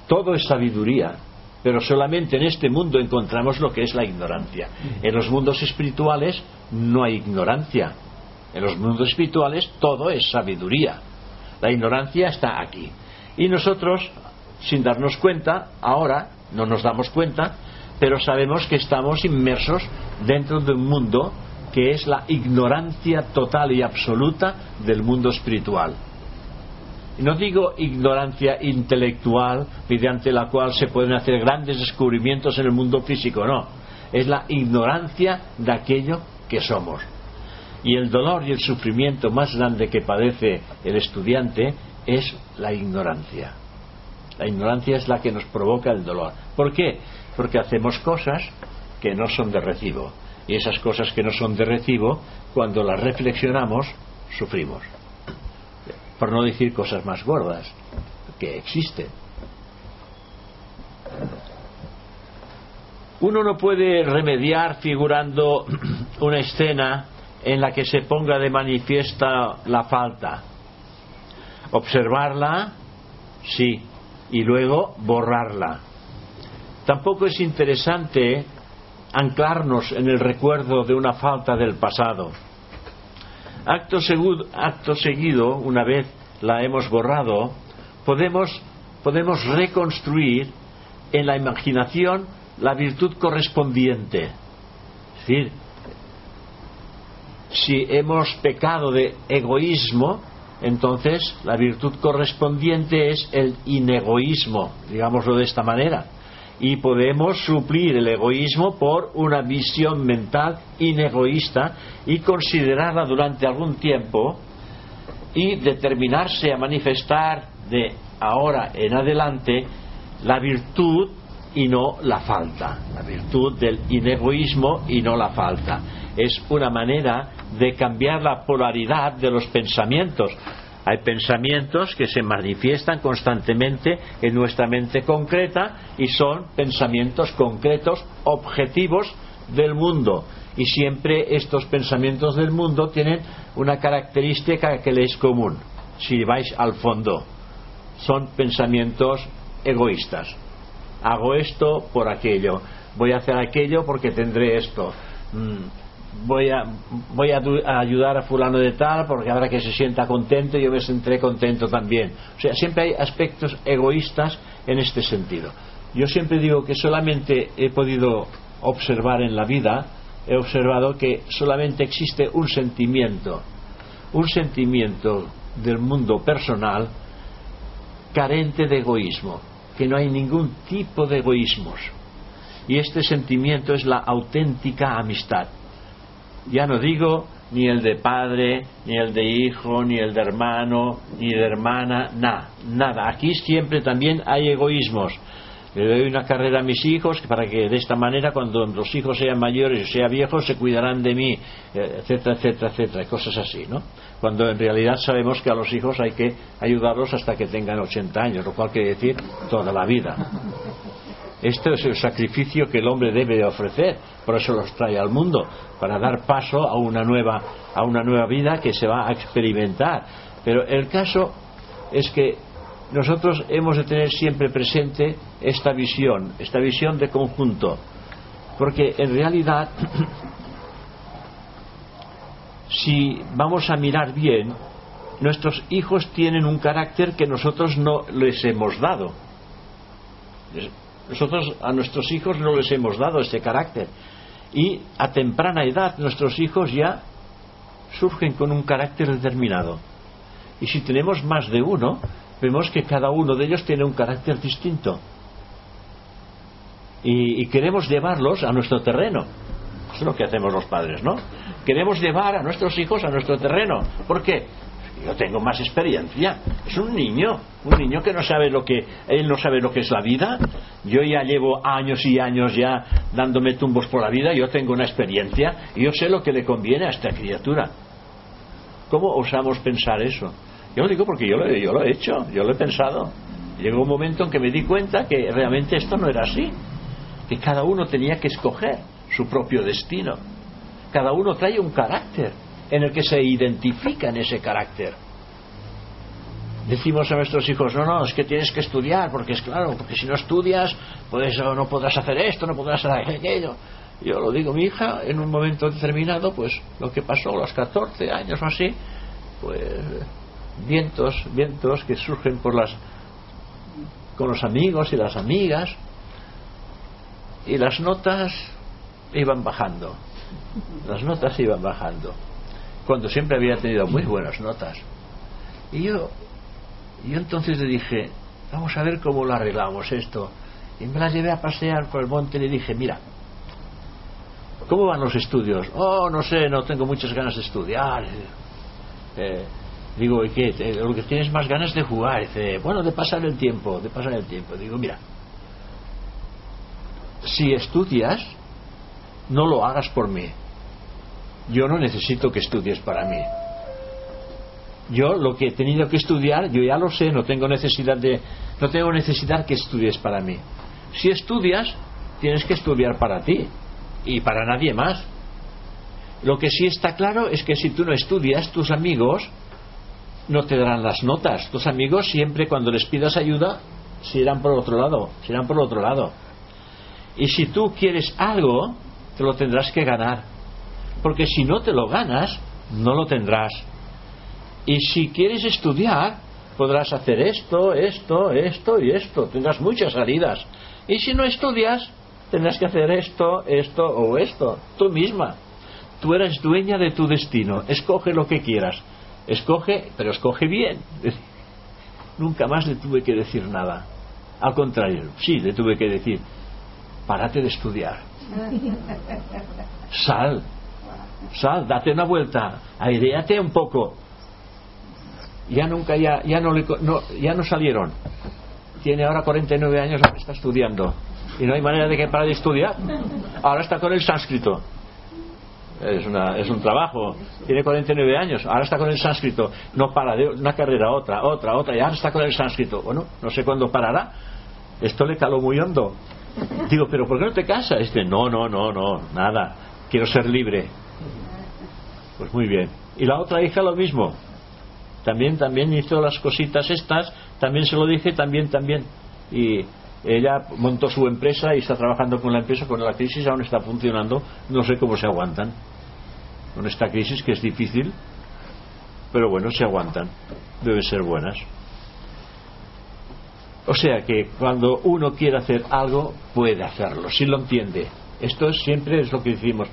Todo es sabiduría, pero solamente en este mundo encontramos lo que es la ignorancia. En los mundos espirituales no hay ignorancia. En los mundos espirituales todo es sabiduría. La ignorancia está aquí. Y nosotros, sin darnos cuenta, ahora no nos damos cuenta, pero sabemos que estamos inmersos dentro de un mundo que es la ignorancia total y absoluta del mundo espiritual. No digo ignorancia intelectual mediante la cual se pueden hacer grandes descubrimientos en el mundo físico, no. Es la ignorancia de aquello que somos. Y el dolor y el sufrimiento más grande que padece el estudiante es la ignorancia. La ignorancia es la que nos provoca el dolor. ¿Por qué? Porque hacemos cosas que no son de recibo. Y esas cosas que no son de recibo, cuando las reflexionamos, sufrimos por no decir cosas más gordas, que existen. Uno no puede remediar figurando una escena en la que se ponga de manifiesta la falta. Observarla, sí, y luego borrarla. Tampoco es interesante anclarnos en el recuerdo de una falta del pasado. Acto, acto seguido, una vez la hemos borrado, podemos, podemos reconstruir en la imaginación la virtud correspondiente. Es decir, si hemos pecado de egoísmo, entonces la virtud correspondiente es el inegoísmo, digámoslo de esta manera. Y podemos suplir el egoísmo por una visión mental inegoísta y considerarla durante algún tiempo y determinarse a manifestar de ahora en adelante la virtud y no la falta, la virtud del inegoísmo y no la falta. Es una manera de cambiar la polaridad de los pensamientos. Hay pensamientos que se manifiestan constantemente en nuestra mente concreta y son pensamientos concretos, objetivos del mundo. Y siempre estos pensamientos del mundo tienen una característica que les es común, si vais al fondo. Son pensamientos egoístas hago esto por aquello, voy a hacer aquello porque tendré esto, mm, voy a, voy a, ayudar a fulano de tal porque ahora que se sienta contento yo me sentiré contento también. O sea, siempre hay aspectos egoístas en este sentido. Yo siempre digo que solamente he podido observar en la vida, he observado que solamente existe un sentimiento, un sentimiento del mundo personal carente de egoísmo que no hay ningún tipo de egoísmos. Y este sentimiento es la auténtica amistad. Ya no digo ni el de padre, ni el de hijo, ni el de hermano, ni de hermana, nada, nada. Aquí siempre también hay egoísmos le doy una carrera a mis hijos para que de esta manera cuando los hijos sean mayores o sean viejos se cuidarán de mí, etcétera, etcétera, etcétera, cosas así, ¿no? Cuando en realidad sabemos que a los hijos hay que ayudarlos hasta que tengan 80 años, lo cual quiere decir toda la vida. Esto es el sacrificio que el hombre debe de ofrecer, por eso los trae al mundo, para dar paso a una nueva, a una nueva vida que se va a experimentar. Pero el caso es que nosotros hemos de tener siempre presente esta visión, esta visión de conjunto, porque en realidad, si vamos a mirar bien, nuestros hijos tienen un carácter que nosotros no les hemos dado. Nosotros a nuestros hijos no les hemos dado ese carácter. Y a temprana edad nuestros hijos ya surgen con un carácter determinado. Y si tenemos más de uno, vemos que cada uno de ellos tiene un carácter distinto. Y, queremos llevarlos a nuestro terreno. Eso es lo que hacemos los padres, ¿no? Queremos llevar a nuestros hijos a nuestro terreno. ¿Por qué? Yo tengo más experiencia. Es un niño, un niño que no sabe lo que él no sabe lo que es la vida. Yo ya llevo años y años ya dándome tumbos por la vida. Yo tengo una experiencia y yo sé lo que le conviene a esta criatura. ¿Cómo osamos pensar eso? Yo lo digo porque yo lo, yo lo he hecho, yo lo he pensado. Llegó un momento en que me di cuenta que realmente esto no era así, que cada uno tenía que escoger su propio destino. Cada uno trae un carácter en el que se identifica en ese carácter. Decimos a nuestros hijos, no, no, es que tienes que estudiar, porque es claro, porque si no estudias, pues no podrás hacer esto, no podrás hacer aquello. Yo lo digo, mi hija, en un momento determinado, pues lo que pasó, los 14 años o así, pues vientos, vientos que surgen por las con los amigos y las amigas y las notas iban bajando. Las notas iban bajando. Cuando siempre había tenido muy buenas notas. Y yo, yo entonces le dije, vamos a ver cómo lo arreglamos esto. Y me la llevé a pasear por el monte y le dije, mira, ¿cómo van los estudios? Oh, no sé, no tengo muchas ganas de estudiar. Eh, Digo, ¿y qué? Lo que tienes más ganas de jugar. Dice, bueno, de pasar el tiempo, de pasar el tiempo. Digo, mira, si estudias, no lo hagas por mí. Yo no necesito que estudies para mí. Yo lo que he tenido que estudiar, yo ya lo sé, no tengo necesidad de, no tengo necesidad que estudies para mí. Si estudias, tienes que estudiar para ti y para nadie más. Lo que sí está claro es que si tú no estudias, tus amigos no te darán las notas. Tus amigos siempre cuando les pidas ayuda se irán por otro lado, se irán por otro lado. Y si tú quieres algo, te lo tendrás que ganar. Porque si no te lo ganas, no lo tendrás. Y si quieres estudiar, podrás hacer esto, esto, esto y esto. Tendrás muchas salidas. Y si no estudias, tendrás que hacer esto, esto o esto. Tú misma. Tú eres dueña de tu destino. Escoge lo que quieras. Escoge, pero escoge bien. Nunca más le tuve que decir nada. Al contrario, sí, le tuve que decir, párate de estudiar. Sal, sal, date una vuelta, aireate un poco. Ya nunca, ya, ya, no, le, no, ya no salieron. Tiene ahora 49 años, ahora está estudiando. Y no hay manera de que pare de estudiar. Ahora está con el sánscrito. Es, una, es un trabajo. Tiene 49 años, ahora está con el sánscrito. No para de una carrera, otra, otra, otra, y ahora está con el sánscrito. Bueno, no sé cuándo parará. Esto le caló muy hondo. Digo, ¿pero por qué no te casas? Este, no, no, no, no, nada. Quiero ser libre. Pues muy bien. Y la otra hija lo mismo. También, también hizo las cositas estas. También se lo dije, también, también. Y ella montó su empresa y está trabajando con la empresa. Con la crisis aún está funcionando. No sé cómo se aguantan. Con esta crisis que es difícil. Pero bueno, se aguantan. Deben ser buenas. O sea que cuando uno quiere hacer algo, puede hacerlo, si lo entiende. Esto siempre es lo que decimos.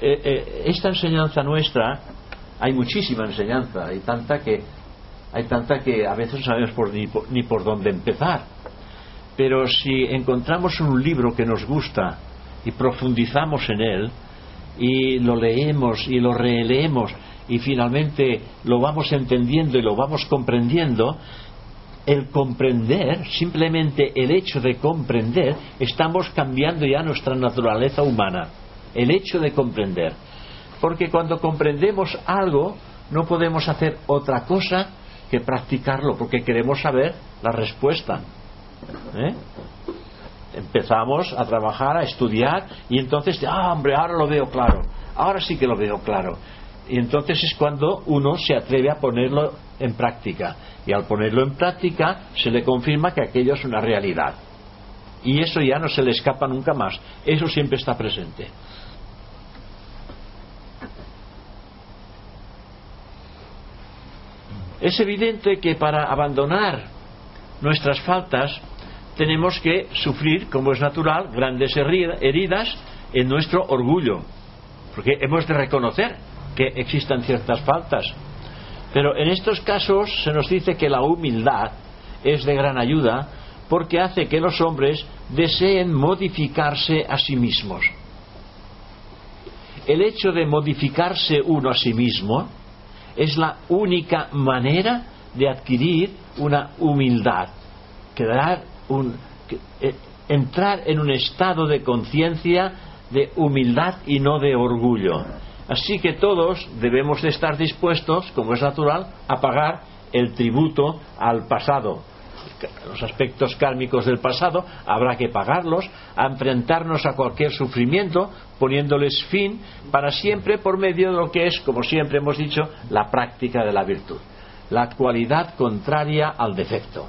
Eh, eh, esta enseñanza nuestra, hay muchísima enseñanza, hay tanta que, hay tanta que a veces no sabemos por, ni, por, ni por dónde empezar. Pero si encontramos un libro que nos gusta y profundizamos en él, y lo leemos y lo releemos y finalmente lo vamos entendiendo y lo vamos comprendiendo, el comprender, simplemente el hecho de comprender, estamos cambiando ya nuestra naturaleza humana. El hecho de comprender. Porque cuando comprendemos algo, no podemos hacer otra cosa que practicarlo, porque queremos saber la respuesta. ¿Eh? Empezamos a trabajar, a estudiar, y entonces, ah, hombre, ahora lo veo claro. Ahora sí que lo veo claro. Y entonces es cuando uno se atreve a ponerlo en práctica. Y al ponerlo en práctica se le confirma que aquello es una realidad. Y eso ya no se le escapa nunca más. Eso siempre está presente. Es evidente que para abandonar nuestras faltas tenemos que sufrir, como es natural, grandes heridas en nuestro orgullo. Porque hemos de reconocer que existan ciertas faltas. Pero en estos casos se nos dice que la humildad es de gran ayuda porque hace que los hombres deseen modificarse a sí mismos. El hecho de modificarse uno a sí mismo es la única manera de adquirir una humildad, un, eh, entrar en un estado de conciencia de humildad y no de orgullo. Así que todos debemos de estar dispuestos, como es natural, a pagar el tributo al pasado. Los aspectos kármicos del pasado habrá que pagarlos, a enfrentarnos a cualquier sufrimiento, poniéndoles fin para siempre por medio de lo que es, como siempre hemos dicho, la práctica de la virtud, la cualidad contraria al defecto.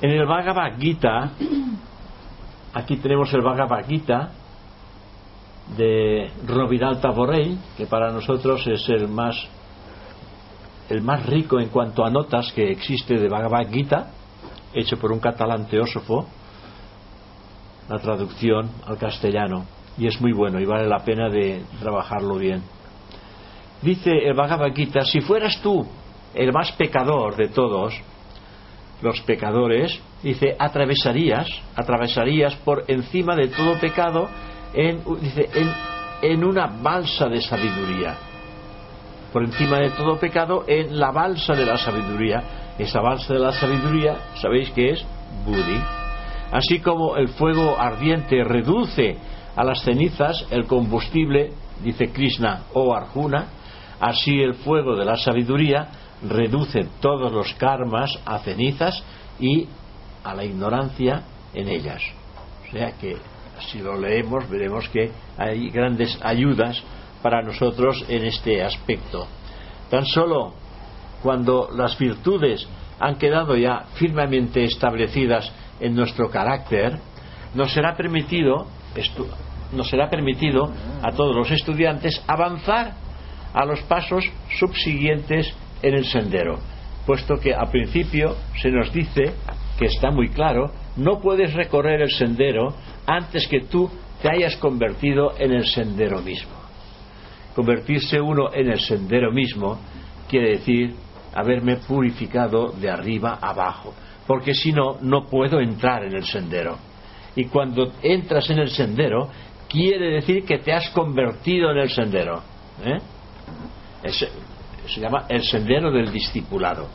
En el Bhagavad Gita, aquí tenemos el Bhagavad Gita, de Rovidal Taborrell, que para nosotros es el más el más rico en cuanto a notas que existe de Bhagavad Gita, hecho por un catalán teósofo, la traducción al castellano, y es muy bueno y vale la pena de trabajarlo bien. Dice el Bhagavad Gita, si fueras tú el más pecador de todos, los pecadores, dice, atravesarías, atravesarías por encima de todo pecado en, dice, en, una balsa de sabiduría. Por encima de todo pecado, en la balsa de la sabiduría. Esa balsa de la sabiduría, ¿sabéis qué es? Buddhi. Así como el fuego ardiente reduce a las cenizas el combustible, dice Krishna o Arjuna, así el fuego de la sabiduría reduce todos los karmas a cenizas y a la ignorancia en ellas. O sea que si lo leemos veremos que hay grandes ayudas para nosotros en este aspecto. Tan solo cuando las virtudes han quedado ya firmemente establecidas en nuestro carácter, nos será permitido, nos será permitido a todos los estudiantes avanzar a los pasos subsiguientes en el sendero, puesto que al principio se nos dice que está muy claro, no puedes recorrer el sendero antes que tú te hayas convertido en el sendero mismo. Convertirse uno en el sendero mismo quiere decir haberme purificado de arriba abajo, porque si no, no puedo entrar en el sendero. Y cuando entras en el sendero, quiere decir que te has convertido en el sendero. ¿eh? se llama el sendero del discipulado.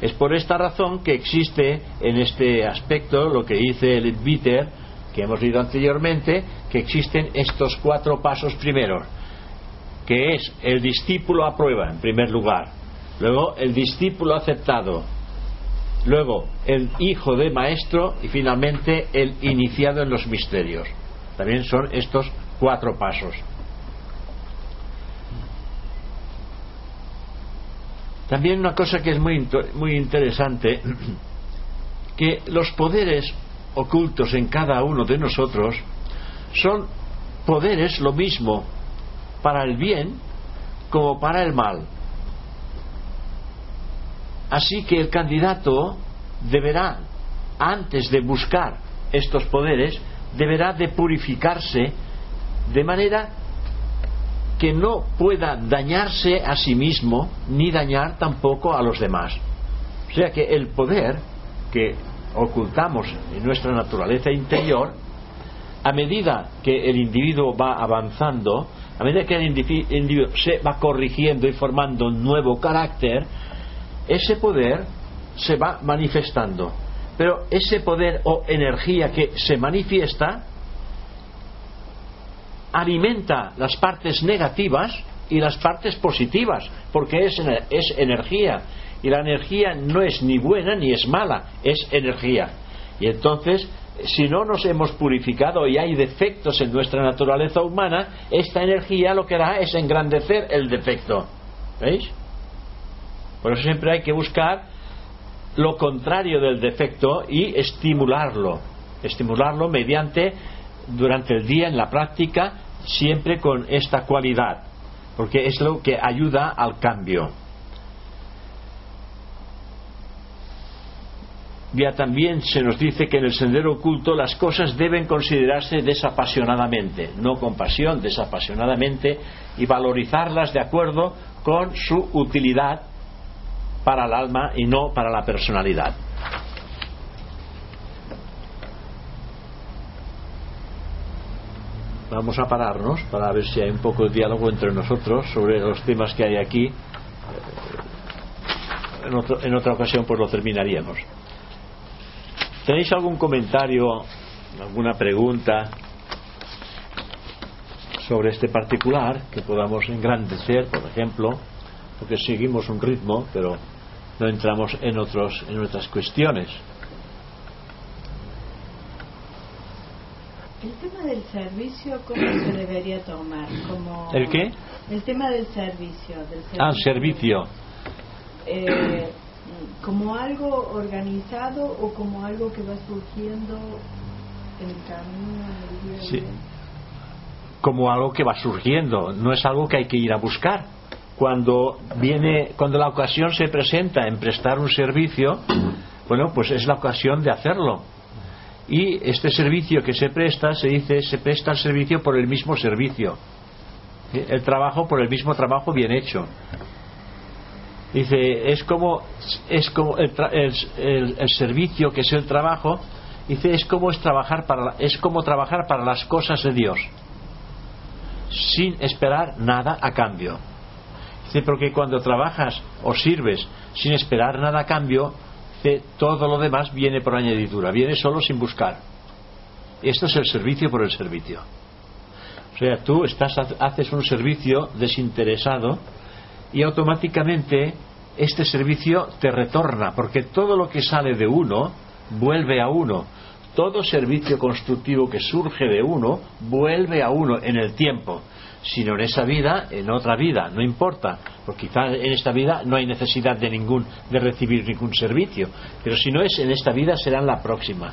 Es por esta razón que existe en este aspecto lo que dice el Bitter, que hemos leído anteriormente, que existen estos cuatro pasos primeros, que es el discípulo a prueba, en primer lugar, luego el discípulo aceptado, luego el hijo de maestro y finalmente el iniciado en los misterios. También son estos cuatro pasos. También una cosa que es muy, muy interesante, que los poderes ocultos en cada uno de nosotros son poderes lo mismo para el bien como para el mal. Así que el candidato deberá, antes de buscar estos poderes, deberá de purificarse de manera que no pueda dañarse a sí mismo ni dañar tampoco a los demás. O sea que el poder que ocultamos en nuestra naturaleza interior, a medida que el individuo va avanzando, a medida que el individuo se va corrigiendo y formando un nuevo carácter, ese poder se va manifestando. Pero ese poder o energía que se manifiesta alimenta las partes negativas y las partes positivas, porque es, es energía. Y la energía no es ni buena ni es mala, es energía. Y entonces, si no nos hemos purificado y hay defectos en nuestra naturaleza humana, esta energía lo que hará es engrandecer el defecto. ¿Veis? Por eso siempre hay que buscar lo contrario del defecto y estimularlo. Estimularlo mediante, durante el día, en la práctica, siempre con esta cualidad, porque es lo que ayuda al cambio. También se nos dice que en el sendero oculto las cosas deben considerarse desapasionadamente, no con pasión, desapasionadamente, y valorizarlas de acuerdo con su utilidad para el alma y no para la personalidad. vamos a pararnos para ver si hay un poco de diálogo entre nosotros sobre los temas que hay aquí. En, otra ocasión pues lo terminaríamos. ¿Tenéis algún comentario, alguna pregunta sobre este particular que podamos engrandecer, por ejemplo? Porque seguimos un ritmo, pero no entramos en, otros, en otras cuestiones. El tema del servicio, ¿cómo se debería tomar? Como ¿El qué? El tema del servicio. Del servicio ah, servicio. Eh, ¿Como algo organizado o como algo que va surgiendo en el camino? sí. Como algo que va surgiendo, no es algo que hay que ir a buscar. Cuando viene, cuando la ocasión se presenta en prestar un servicio, bueno, pues es la ocasión de hacerlo y este servicio que se presta se dice se presta el servicio por el mismo servicio el trabajo por el mismo trabajo bien hecho dice es como es como el, el, servicio que es el trabajo dice es como es trabajar para es como trabajar para las cosas de Dios sin esperar nada a cambio dice porque cuando trabajas o sirves sin esperar nada a cambio todo lo demás viene por añadidura, viene solo sin buscar. Esto es el servicio por el servicio. O sea, tú estás, haces un servicio desinteresado y automáticamente este servicio te retorna, porque todo lo que sale de uno vuelve a uno. todo servicio constructivo que surge de uno vuelve a uno en el tiempo sino en esa vida, en otra vida, no importa, porque quizá en esta vida no hay necesidad de ningún de recibir ningún servicio, pero si no es en esta vida será en la próxima,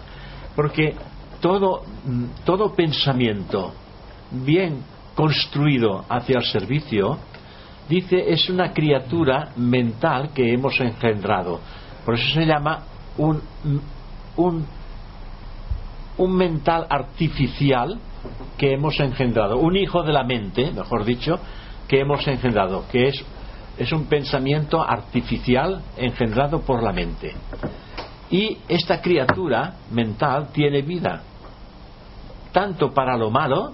porque todo mm, todo pensamiento bien construido hacia el servicio dice es una criatura mental que hemos engendrado, por eso se llama un un un mental artificial que hemos engendrado, un hijo de la mente, mejor dicho, que hemos engendrado, que es, es un pensamiento artificial engendrado por la mente. Y esta criatura mental tiene vida, tanto para lo malo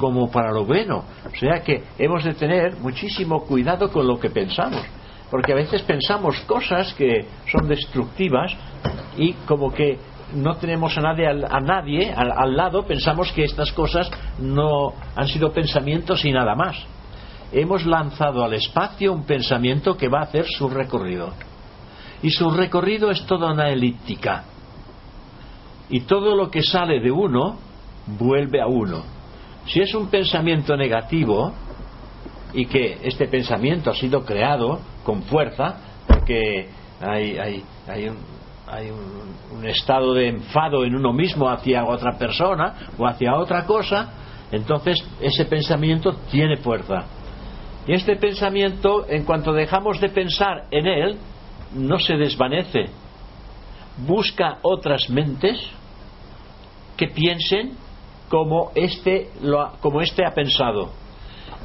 como para lo bueno. O sea que hemos de tener muchísimo cuidado con lo que pensamos, porque a veces pensamos cosas que son destructivas y como que no tenemos a nadie, a nadie al, lado, pensamos que estas cosas no han sido pensamientos y nada más. Hemos lanzado al espacio un pensamiento que va a hacer su recorrido. Y su recorrido es toda una elíptica. Y todo lo que sale de uno vuelve a uno. Si es un pensamiento negativo y que este pensamiento ha sido creado con fuerza, porque hay, hay, hay un, hay un, estado de enfado en uno mismo hacia otra persona o hacia otra cosa, entonces ese pensamiento tiene fuerza. Y este pensamiento, en cuanto dejamos de pensar en él, no se desvanece. Busca otras mentes que piensen como este, lo, como este ha pensado.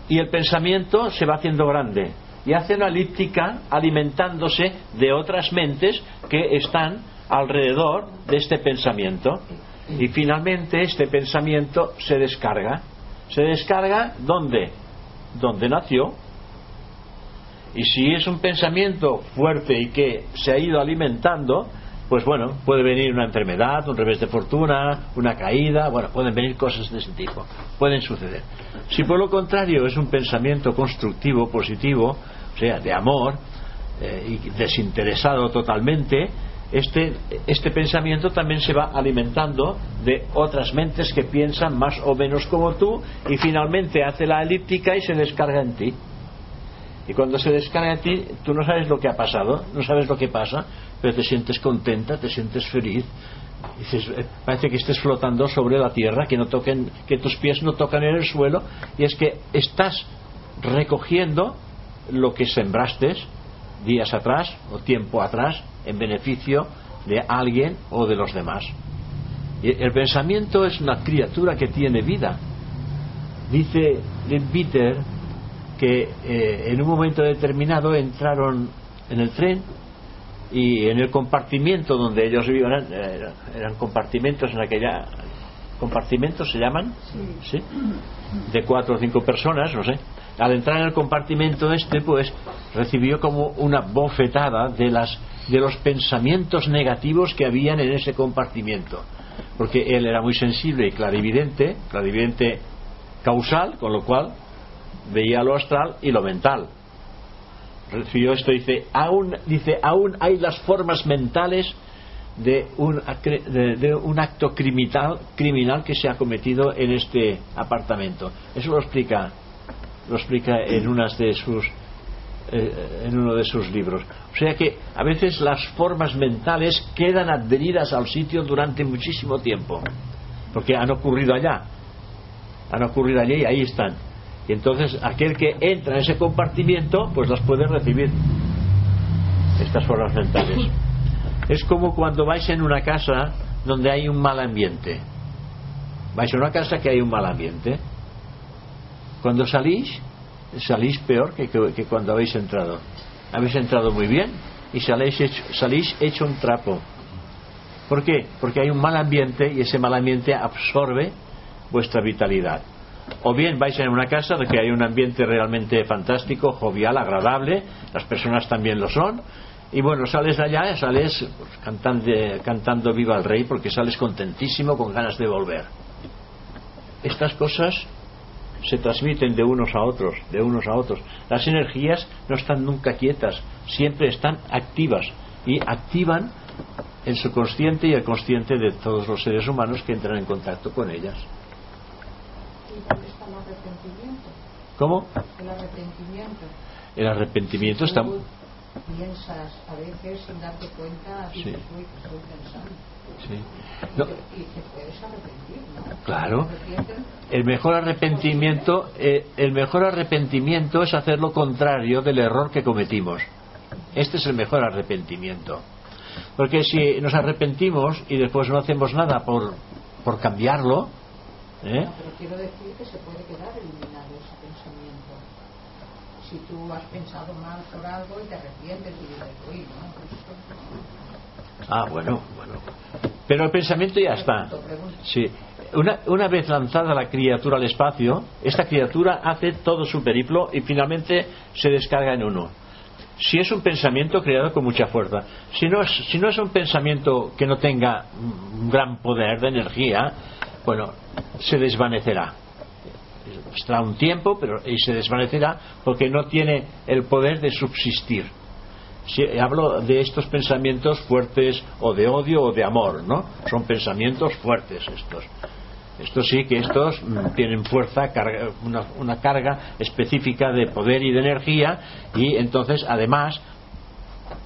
Y el pensamiento se va haciendo grande y hace una elíptica alimentándose de otras mentes que están alrededor de este pensamiento. Y finalmente este pensamiento se descarga. ¿Se descarga dónde? Donde nació. Y si es un pensamiento fuerte y que se ha ido alimentando, pues bueno, puede venir una enfermedad, un revés de fortuna, una caída, bueno, pueden venir cosas de ese tipo, pueden suceder. Si por lo contrario es un pensamiento constructivo, positivo, o sea, de amor, eh, y desinteresado totalmente, este, este pensamiento también se va alimentando de otras mentes que piensan más o menos como tú y finalmente hace la elíptica y se descarga en ti. Y cuando se descarga en ti, tú no sabes lo que ha pasado, no sabes lo que pasa, pero te sientes contenta, te sientes feliz. Dices, eh, parece que estés flotando sobre la tierra, que, no toquen, que tus pies no tocan en el suelo, y es que estás recogiendo lo que sembraste días atrás o tiempo atrás en beneficio de alguien o de los demás. El pensamiento es una criatura que tiene vida. Dice Peter que eh, en un momento determinado entraron en el tren y en el compartimiento donde ellos vivían, eran, compartimentos en aquella compartimentos se llaman ¿Sí? de cuatro o cinco personas no sé. Al entrar en el compartimento este pues recibió como una bofetada de las de los pensamientos negativos que habían en ese compartimiento. Porque él era muy sensible y clarividente clarividente causal con lo cual veía lo astral y lo mental recibió esto dice aún dice aún hay las formas mentales de un, de, un acto criminal, criminal que se ha cometido en este apartamento eso lo explica lo explica en unas de sus eh, en uno de sus libros. O sea que a veces las formas mentales quedan adheridas al sitio durante muchísimo tiempo, porque han ocurrido allá, han ocurrido allí y ahí están. Y entonces aquel que entra en ese compartimiento, pues las puede recibir, estas formas mentales. Es como cuando vais en una casa donde hay un mal ambiente. Vais a una casa que hay un mal ambiente. Cuando salís, salís peor que, cuando habéis entrado. Habéis entrado muy bien y salís hecho, salís hecho un trapo. ¿Por qué? Porque hay un mal ambiente y ese mal ambiente absorbe vuestra vitalidad. O bien vais en una casa de que hay un ambiente realmente fantástico, jovial, agradable, las personas también lo son, y bueno, sales de allá, sales cantando, cantando Viva el Rey porque sales contentísimo, con ganas de volver. Estas cosas se transmiten de unos a otros, de unos a otros. Las energías no están nunca quietas, siempre están activas y activan en su consciente y el consciente de todos los seres humanos que entran en contacto con ellas. ¿Y dónde está el arrepentimiento? ¿Cómo? El arrepentimiento. El arrepentimiento está... Piensas a veces sin darte cuenta, Sí. estoy pensando. Sí. Y No, te- Y te puedes arrepentir, ¿no? Claro. El mejor arrepentimiento, eh, el mejor arrepentimiento es hacer lo contrario del error que cometimos. Este es el mejor arrepentimiento. Porque si nos arrepentimos y después no hacemos nada por, por cambiarlo, ¿eh? No, pero quiero decir que se puede quedar eliminado ese pensamiento. Si tú has pensado mal por algo y te arrepientes y dices, uy, no, pues Ah, bueno, bueno. Pero el pensamiento ya está. Sí. Una, una vez lanzada la criatura al espacio, esta criatura hace todo su periplo y finalmente se descarga en uno. Si es un pensamiento creado con mucha fuerza, si no es, si no es un pensamiento que no tenga un gran poder de energía, bueno, se desvanecerá. Estará un tiempo, pero y se desvanecerá porque no tiene el poder de subsistir. Si hablo de estos pensamientos fuertes o de odio o de amor, ¿no? Son pensamientos fuertes estos. Estos sí que estos mm, tienen fuerza, carga- una, una carga específica de poder y de energía y entonces además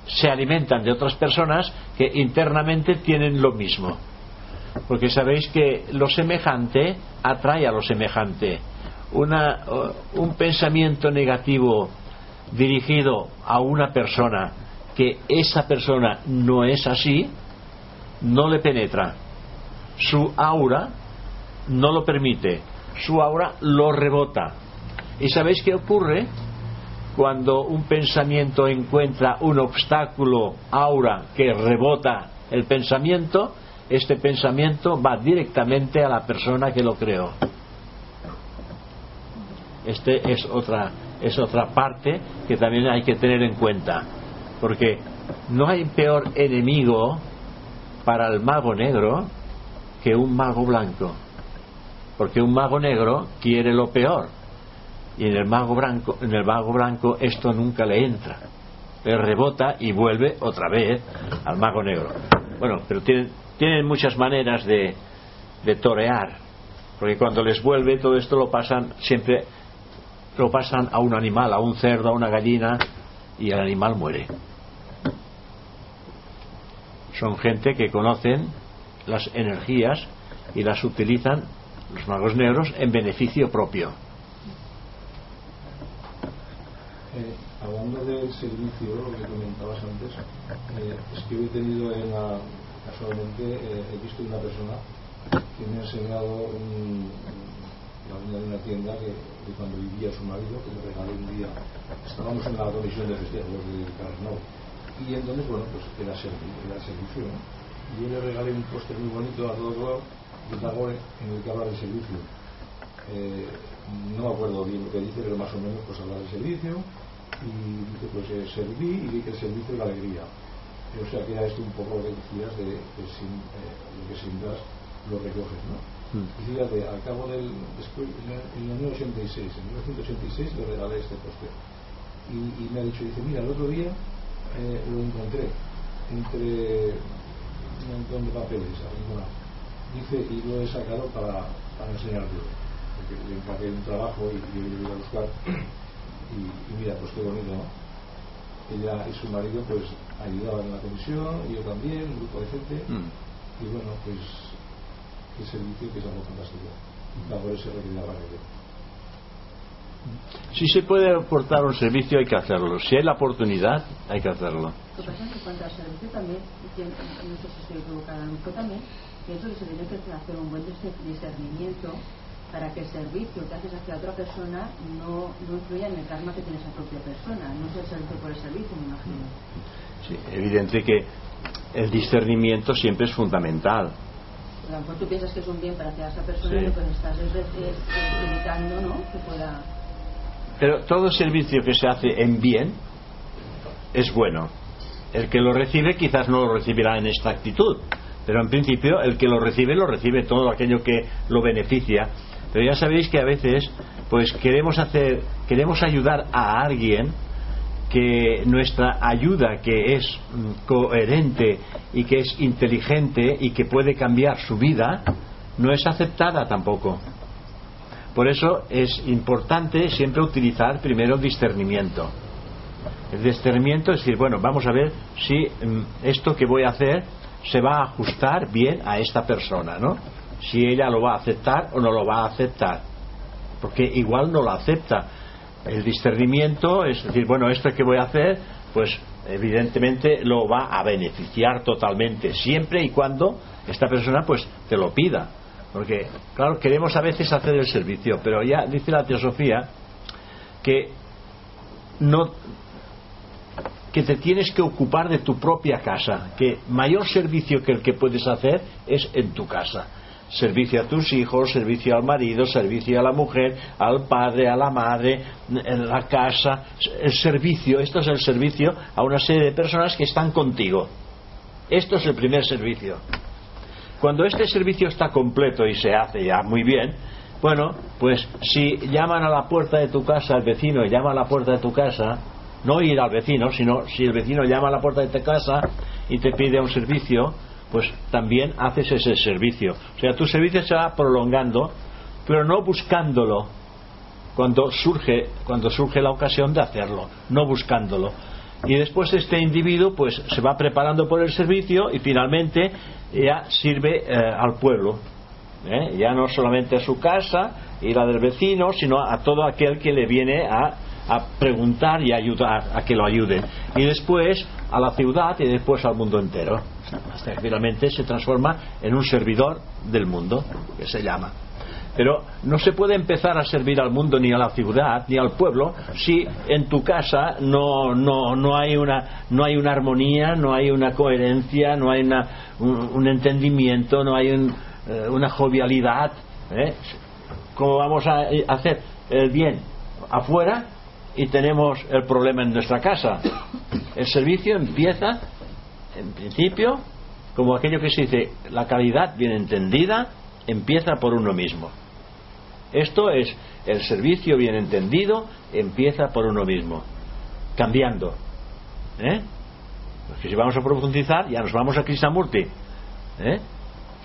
se alimentan de otras personas que internamente tienen lo mismo. Porque sabéis que lo semejante atrae a lo semejante. Una, uh, un pensamiento negativo dirigido a una persona que esa persona no es así, no le penetra. Su aura no lo permite. Su aura lo rebota. ¿Y sabéis qué ocurre? Cuando un pensamiento encuentra un obstáculo aura que rebota el pensamiento, este pensamiento va directamente a la persona que lo creó. Este es otra, es otra parte que también hay que tener en cuenta. Porque no hay peor enemigo para el mago negro que un mago blanco. Porque un mago negro quiere lo peor. Y en el mago blanco, en el mago blanco esto nunca le entra. Le rebota y vuelve otra vez al mago negro. Bueno, pero tienen, tienen muchas maneras de, de torear. Porque cuando les vuelve todo esto lo pasan siempre lo pasan a un animal, a un cerdo, a una gallina y el animal muere. Son gente que conocen las energías y las utilizan los magos negros en beneficio propio. Eh, hablando del servicio, lo que comentabas antes, eh, es que he tenido en la, casualmente, eh, he visto una persona que me ha enseñado un, la dueña de una tienda que, cuando vivía su marido, que le regalé un día. Estábamos en la comisión de festejos de Carnot. Y entonces, bueno, pues era, servi- era servicio. ¿no? Y yo le regalé un póster muy bonito a todo de Tagore en el que habla del servicio. Eh, no me acuerdo bien lo que dice, pero más o menos pues habla del servicio y dice pues eh, serví y dice que el servicio es la alegría. O sea que era esto un poco lo que decías de que sin, eh, lo que siembras lo recoges, ¿no? Mm. Y fíjate, al cabo del, después, en el año 86, en 1986 le regalé este póster y, y me ha dicho, dice, mira, el otro día eh, lo encontré entre un montón de papeles, arrinconado. Dice, y lo he sacado para, para enseñártelo. Porque le encargué un trabajo y, y yo lo iba a buscar. Y, y mira, pues qué bonito, ¿no? Ella y su marido pues ayudaban en la comisión, y yo también, un grupo de gente. Mm. Y bueno, pues qué servicio que es algo fantástico. Y por eso requería la radio. Si se puede aportar un servicio hay que hacerlo. Si hay la oportunidad hay que hacerlo. Lo que pasa es que en cuanto al servicio también, y que no sé si estoy equivocada, yo también pienso que se tiene que hacer un buen dis- discernimiento para que el servicio que haces hacia otra persona no, no influya en el karma que tiene esa propia persona. No es el servicio por el servicio, me imagino. Sí, evidente que el discernimiento siempre es fundamental. A lo mejor tú piensas que es un bien para hacia esa persona Sí. y pues estás es, es- es limitando, ¿no? Que pueda... Pero todo servicio que se hace en bien es bueno. El que lo recibe quizás no lo recibirá en esta actitud, pero en principio el que lo recibe lo recibe todo aquello que lo beneficia. Pero ya sabéis que a veces pues queremos hacer queremos ayudar a alguien que nuestra ayuda, que es mm, coherente y que es inteligente y que puede cambiar su vida, no es aceptada tampoco. Por eso es importante siempre utilizar primero discernimiento. El discernimiento es decir, bueno, vamos a ver si mm, esto que voy a hacer se va a ajustar bien a esta persona, ¿no? Si ella lo va a aceptar o no lo va a aceptar. Porque igual no lo acepta. El discernimiento es decir, bueno, esto que voy a hacer, pues evidentemente lo va a beneficiar totalmente, siempre y cuando esta persona pues te lo pida. Porque, claro, queremos a veces hacer el servicio, pero ya dice la teosofía que no que te tienes que ocupar de tu propia casa, que mayor servicio que el que puedes hacer es en tu casa. Servicio a tus hijos, servicio al marido, servicio a la mujer, al padre, a la madre, en la casa, el servicio, esto es el servicio a una serie de personas que están contigo. Esto es el primer servicio. Cuando este servicio está completo y se hace ya muy bien, bueno, pues si llaman a la puerta de tu casa, el vecino llama a la puerta de tu casa, no ir al vecino, sino si el vecino llama a la puerta de tu casa y te pide un servicio, pues también haces ese servicio. O sea, tu servicio se va prolongando, pero no buscándolo cuando surge, cuando surge la ocasión de hacerlo, no buscándolo. Y después este individuo pues se va preparando por el servicio y finalmente ya sirve eh, al pueblo. ¿eh? Ya no solamente a su casa y la del vecino, sino a todo aquel que le viene a a preguntar y ayudar a que lo ayuden. Y después a la ciudad y después al mundo entero. Hasta que finalmente se transforma en un servidor del mundo, que se llama. Pero no se puede empezar a servir al mundo ni a la ciudad ni al pueblo si en tu casa no, no, no, hay, una, no hay una armonía, no hay una coherencia, no hay una, un, entendimiento, no hay eh, una jovialidad. ¿eh? ¿Cómo vamos a hacer el bien afuera y tenemos el problema en nuestra casa. El servicio empieza, en principio, como aquello que se dice, la calidad bien entendida empieza por uno mismo. Esto es, el servicio bien entendido empieza por uno mismo, cambiando. ¿Eh? Porque si vamos a profundizar, ya nos vamos a Krishnamurti. ¿Eh?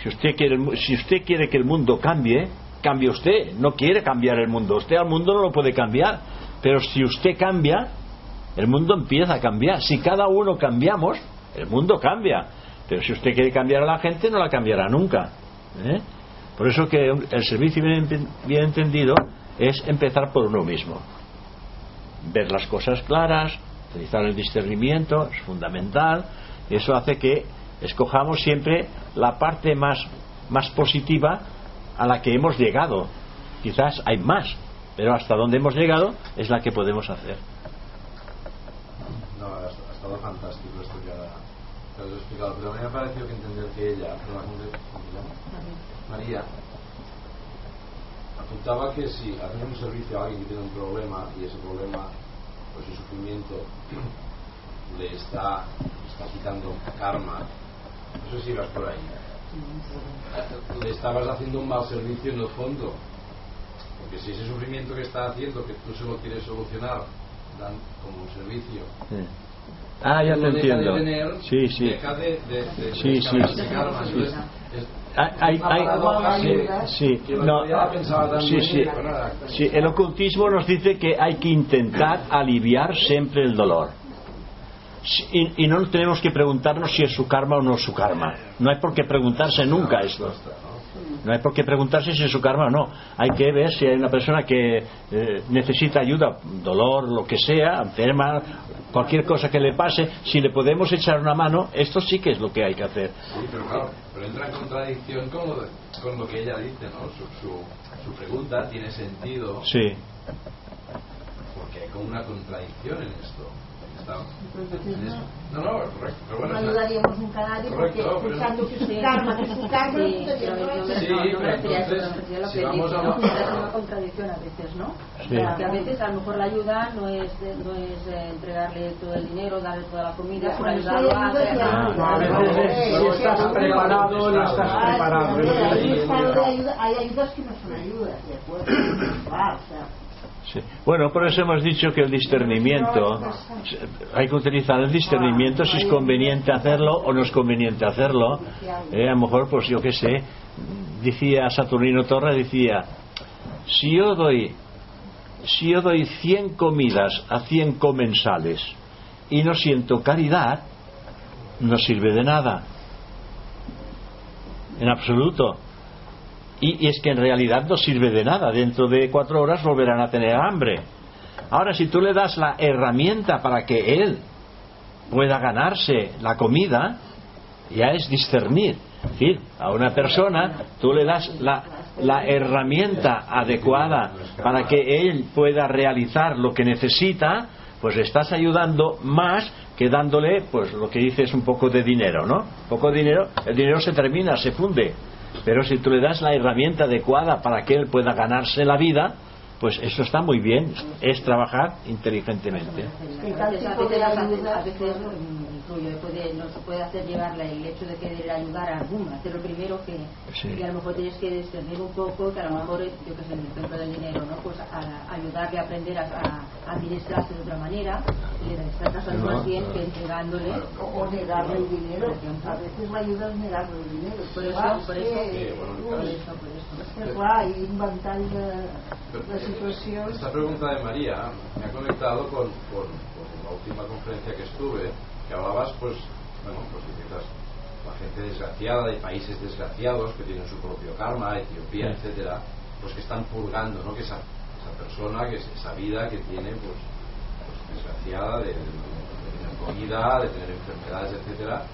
Si, usted quiere, si usted quiere que el mundo cambie, cambie usted. No quiere cambiar el mundo. Usted al mundo no lo puede cambiar pero si usted cambia, el mundo empieza a cambiar. Si cada uno cambiamos, el mundo cambia. Pero si usted quiere cambiar a la gente, no la cambiará nunca. ¿eh? Por eso que el servicio bien, bien entendido es empezar por uno mismo. Ver las cosas claras, utilizar el discernimiento, es fundamental. Eso hace que escojamos siempre la parte más, más positiva a la que hemos llegado. Quizás hay más, pero hasta donde hemos llegado es la que podemos hacer. Estado fantástico esto que ha, explicado, pero a mí me ha parecido que entender que ella, María, apuntaba que si hacemos un servicio a alguien que tiene un problema y ese problema, pues su sufrimiento le está, está quitando karma, no sé si ibas por ahí, le estabas haciendo un mal servicio en el fondo, porque si ese sufrimiento que está haciendo, que tú solo quieres solucionar, dan como un servicio. Sí. Ah, ya te entiendo. sí, sí. Deja de, de, de, sí, sí, sí. Hay, hay, sí, sí, no, sí, sí, sí, el ocultismo nos dice que hay que intentar aliviar siempre el dolor. Y, y, no tenemos que preguntarnos si es su karma o no es su karma. No hay por qué preguntarse nunca esto. No hay por qué preguntarse si es su karma o no. Hay que ver si hay una persona que eh, necesita ayuda, dolor, lo que sea, enferma, cualquier cosa que le pase, si le podemos echar una mano, esto sí que es lo que hay que hacer. Sí, pero claro, pero entra en contradicción con lo, con lo que ella dice, ¿no? Su, su, su pregunta tiene sentido. Sí. Porque hay como una contradicción en esto. No, no, correcto. Pero bueno, no ayudaríamos nunca a nadie porque escuchando que su karma, que su karma, sí, pero no me refería a eso, me refería a lo que dice, ¿no? Es una contradicción a veces, ¿no? Que a veces a lo mejor la ayuda no es, no es entregarle todo el dinero, darle toda la comida, sino ayudarlo a hacer... A veces si estás preparado, no estás preparado. Hay ayudas que no son ayudas, de acuerdo. Sí. Bueno, por eso hemos dicho que el discernimiento, hay que utilizar el discernimiento si es conveniente hacerlo o no es conveniente hacerlo. Eh, a lo mejor, pues yo qué sé, decía Saturnino Torre, decía, si yo doy, si yo doy 100 comidas a 100 comensales y no siento caridad, no sirve de nada. En absoluto. Y, es que en realidad no sirve de nada. Dentro de cuatro horas volverán a tener hambre. Ahora, si tú le das la herramienta para que él pueda ganarse la comida, ya es discernir. Es decir, a una persona tú le das la, la herramienta adecuada para que él pueda realizar lo que necesita, pues le estás ayudando más que dándole, pues lo que dice es un poco de dinero, ¿no? Poco de dinero, el dinero se termina, se funde. Pero si tú le das la herramienta adecuada para que él pueda ganarse la vida, pues eso está muy bien, es trabajar inteligentemente. A veces, a veces, a veces influye, puede, no se puede hacer llegar el hecho de querer ayudar a alguno, hacer lo primero que, Sí. que a lo mejor tienes que discernir un poco, que a lo mejor, yo que sé, en el ejemplo del dinero, ¿no? Pues a, ayudarle a aprender a, a administrarse de otra manera, y en este caso es más bien que entregándole. O, o negarle el dinero. A veces la ayuda es negarle el dinero. Por eso, por eso, por eso, por eso. és que clar, hi ha un ventall de, Esta pregunta de María me ha conectado con, con- con la última conferencia que estuve, que hablabas, pues, bueno, pues de ciertas- la gente desgraciada, de países desgraciados que tienen su propio karma, Etiopía, Sí. etcétera, pues que están purgando, ¿no? Que esa, esa persona, que es- esa vida que tiene, pues, pues, desgraciada de, de- de tener comida, de tener enfermedades, etcétera.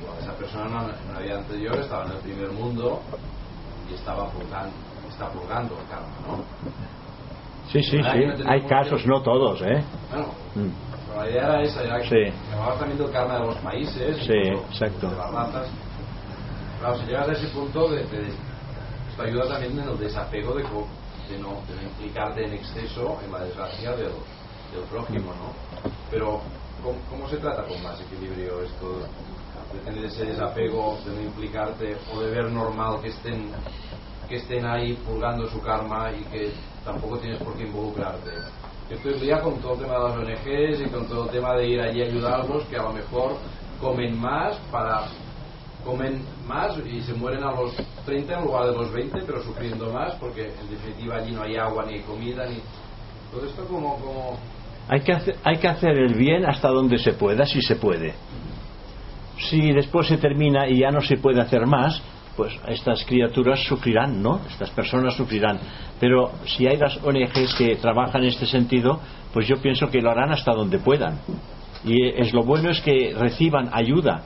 Igual esa persona en una- en una vida anterior estaba en el primer mundo y estaba purgando, está purgando el karma, ¿no? Sí, sí, sí. Hay que- casos, no todos, ¿eh? Bueno, Mm. pero la idea era esa, era que Sí. también del karma de los países, Sí, exacto. de las razas. Claro, si llegas a ese punto, de, de- esto ayuda también en el desapego de, de no, de no implicarte en exceso en la desgracia del, del prójimo, ¿no? Pero, ¿cómo, cómo se trata con más equilibrio esto de tener ese desapego, de no implicarte o de ver normal que estén que estén ahí purgando su karma y que tampoco tienes por qué involucrarte. Yo estoy día con todo el tema de las ONGs y con todo el tema de ir allí a ayudarlos que a lo mejor comen más para comen más y se mueren a los 30 en lugar de los 20 pero sufriendo más porque en definitiva allí no hay agua ni comida ni todo esto como, como Hay que, hacer, hay que hacer el bien hasta donde se pueda, si se puede. Si después se termina y ya no se puede hacer más, pues estas criaturas sufrirán, ¿no? Estas personas sufrirán. Pero si hay las ONGs que trabajan en este sentido, pues yo pienso que lo harán hasta donde puedan. Y es lo bueno es que reciban ayuda.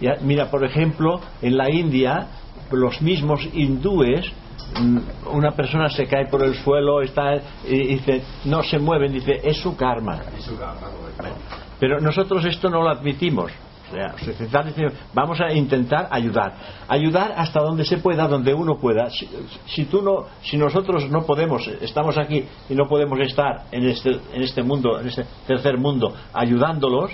Ya, mira, por ejemplo, en la India, los mismos hindúes, mm, una persona se cae por el suelo, está, y dice, no se mueven, dice, es su karma. es su karma, correcto. Pero nosotros esto no lo admitimos. Vamos a intentar ayudar. Ayudar hasta donde se pueda, donde uno pueda. Si, si tú no, si nosotros no podemos, estamos aquí y no podemos estar en este, en este mundo, en este tercer mundo, ayudándolos,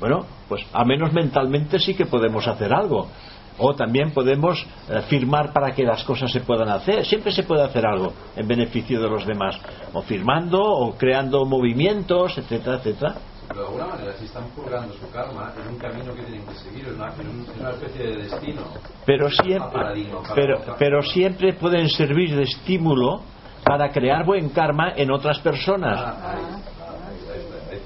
bueno, pues a menos mentalmente sí que podemos hacer algo. O también podemos eh, firmar para que las cosas se puedan hacer. Siempre se puede hacer algo en beneficio de los demás. O firmando, o creando movimientos, etcétera, etcétera. Pero de alguna manera, si están purgando su karma, es un camino que tienen que seguir, es una, es un- es una especie de destino. pero siempre pero, pero siempre pueden servir de estímulo para crear buen karma en otras personas. Ah, ahí, ahí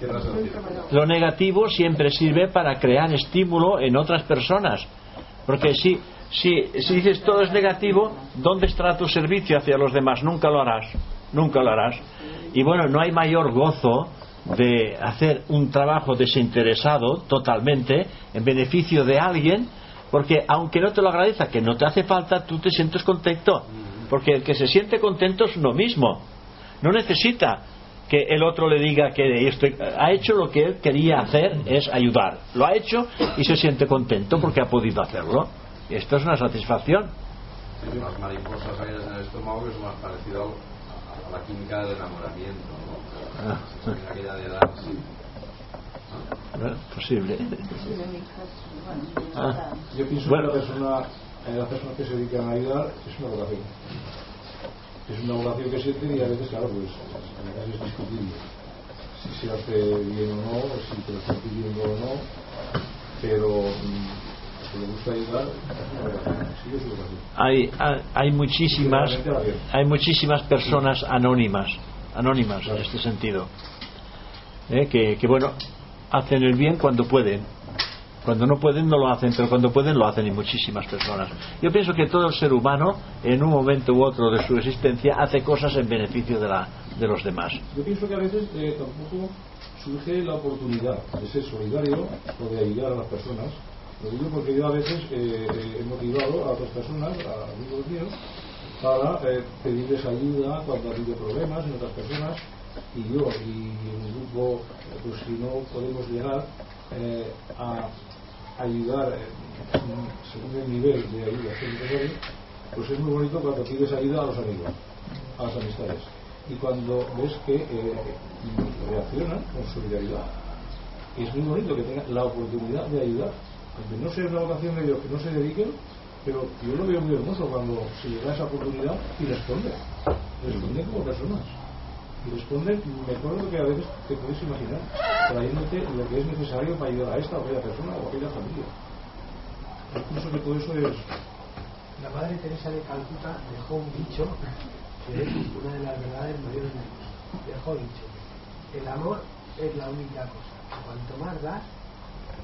ahí. Lo negativo siempre sirve para crear estímulo en otras personas. Porque si, si, si dices todo es negativo, ¿dónde estará tu servicio hacia los demás? Nunca lo harás. Nunca lo harás. Y bueno, no hay mayor gozo de hacer un trabajo desinteresado totalmente en beneficio de alguien, porque aunque no te lo agradezca, que no te hace falta, tú te sientes contento. Porque el que se siente contento es uno mismo. No necesita que el otro le diga que esto ha hecho lo que él quería hacer es ayudar. Lo ha hecho y se siente contento porque ha podido hacerlo. Esto es una satisfacción. ¿no? Ah. Esa aquella de edad, sí. Bueno, posible. Ah. Yo pienso Bueno. que la persona, eh, la persona que se dedica a ayudar es una vocación. es una vocación que sienten y a veces, claro, pues casi es discutible si se hace bien o no, si te lo están pidiendo o no, pero mm, si le gusta ayudar, sí es su vocación. hay, hay, hay muchísimas hay muchísimas personas anónimas anónimas en este sentido ¿eh? que, bueno hacen el bien cuando pueden cuando no pueden no lo hacen pero cuando pueden lo hacen y muchísimas personas yo pienso que todo el ser humano en un momento u otro de su existencia hace cosas en beneficio de, la, de los demás Yo pienso que a veces eh, tampoco surge la oportunidad de ser solidario o de ayudar a las personas. Lo digo porque yo a veces eh, eh, he motivado a otras personas, a amigos míos, para eh, pedirles ayuda cuando ha habido problemas en otras personas y yo y mi grupo, pues si no podemos llegar eh, a ayudar eh, según el nivel de ayuda pues es muy bonito cuando pides ayuda a los amigos, a las amistades. Y cuando ves que eh, reaccionan con solidaridad, es muy bonito que tengan la oportunidad de ayudar. Aunque no sea una vocación de Dios, que no se dediquen, pero yo lo veo muy hermoso cuando se llega a esa oportunidad y responden. Responden como personas. Y responden mejor de lo que a veces te puedes imaginar, trayéndote lo que es necesario para ayudar a esta o aquella persona o a aquella familia. Yo pienso que todo eso es La Madre Teresa de Calcuta dejó un dicho que es una de las verdades mayores del mundo. Dejó dicho, el amor es la única cosa. Cuanto más das,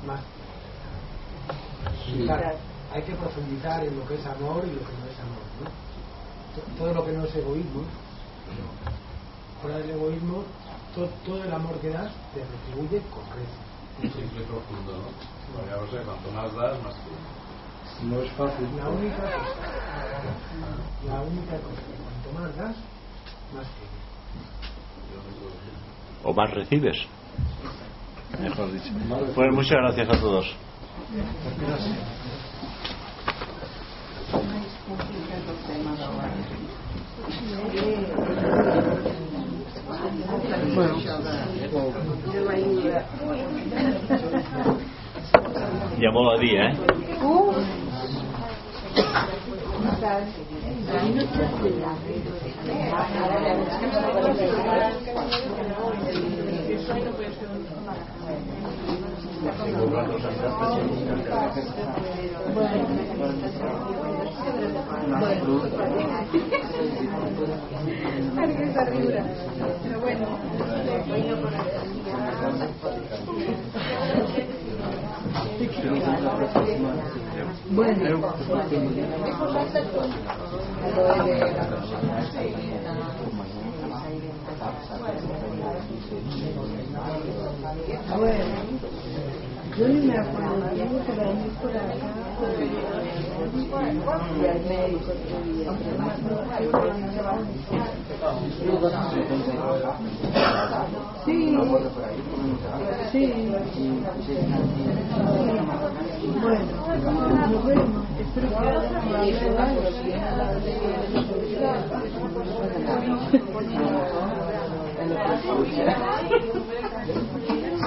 más Sí. Hay que profundizar en lo que es amor y lo que no es amor. ¿no? To- Todo lo que no es egoísmo, fuera del egoísmo, to- todo el amor que das te retribuye con creces. Un simple profundo, ¿no? Porque, o sea, cuanto más das, más tú. no es fácil. La única cosa, la única cosa, cuanto más das, más tienes. o más recibes mejor dicho pues muchas gracias a todos més complicat de molt a dir, eh? Uh. Bueno, yo ni me acuerdo, tengo por acá. Sí, sí. Bueno, nos vemos. Espero que haya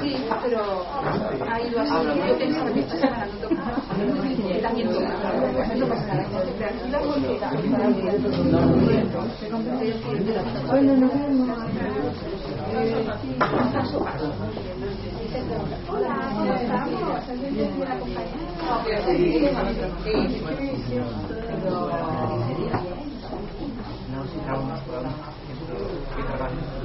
Sí, pero ha ido así. Yo pensaba que esta semana no tocaba. que También. No pasa nada. Tranquila porque Bueno, nos vemos. Hola, ¿cómo estamos? Soltero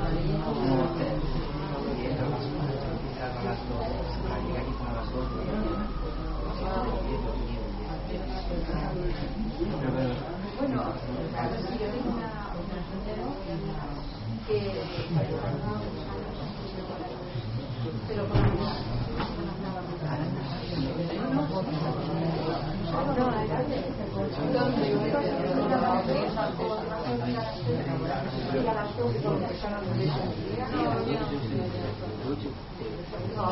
que pero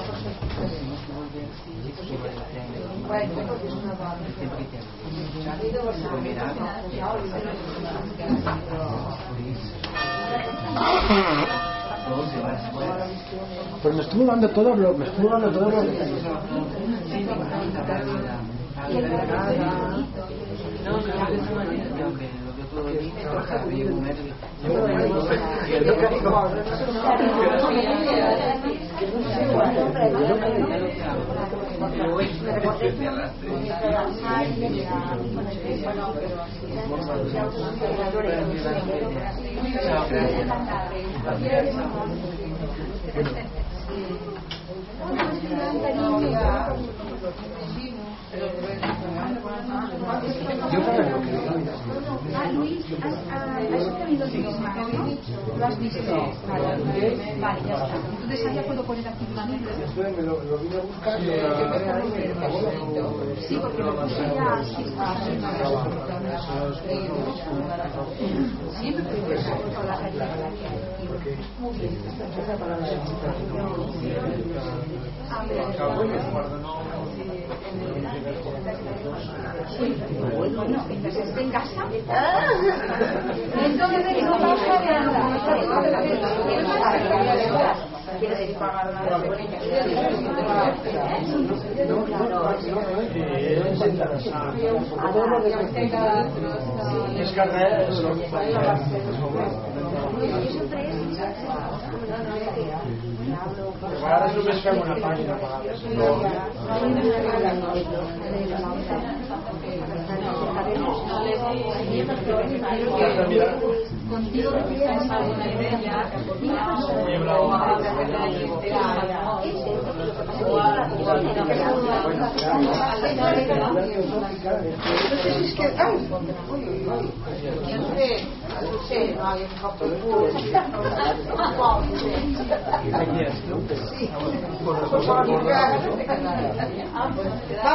Pues me estuvo dando todo lo, me estuvo dando todo lo Gracias. No, pero Ah, Luis, has, ah, ¿no? Lo has visto. Vale, vale, ya está. Entonces ahí ya puedo poner activamente. Me lo, lo vine a buscar Sí, porque lo puse ya así. Siempre puedo usar con la Muy bien. Ah, Bueno, mientras esté en casa. Entonces, no pasa. Quiere decir pagar una Ara només fem una pàgina a vegades. Contigo tienes alguna idea Entonces es que, ay, uy, uy, uy, yo no sé, no hay. Va,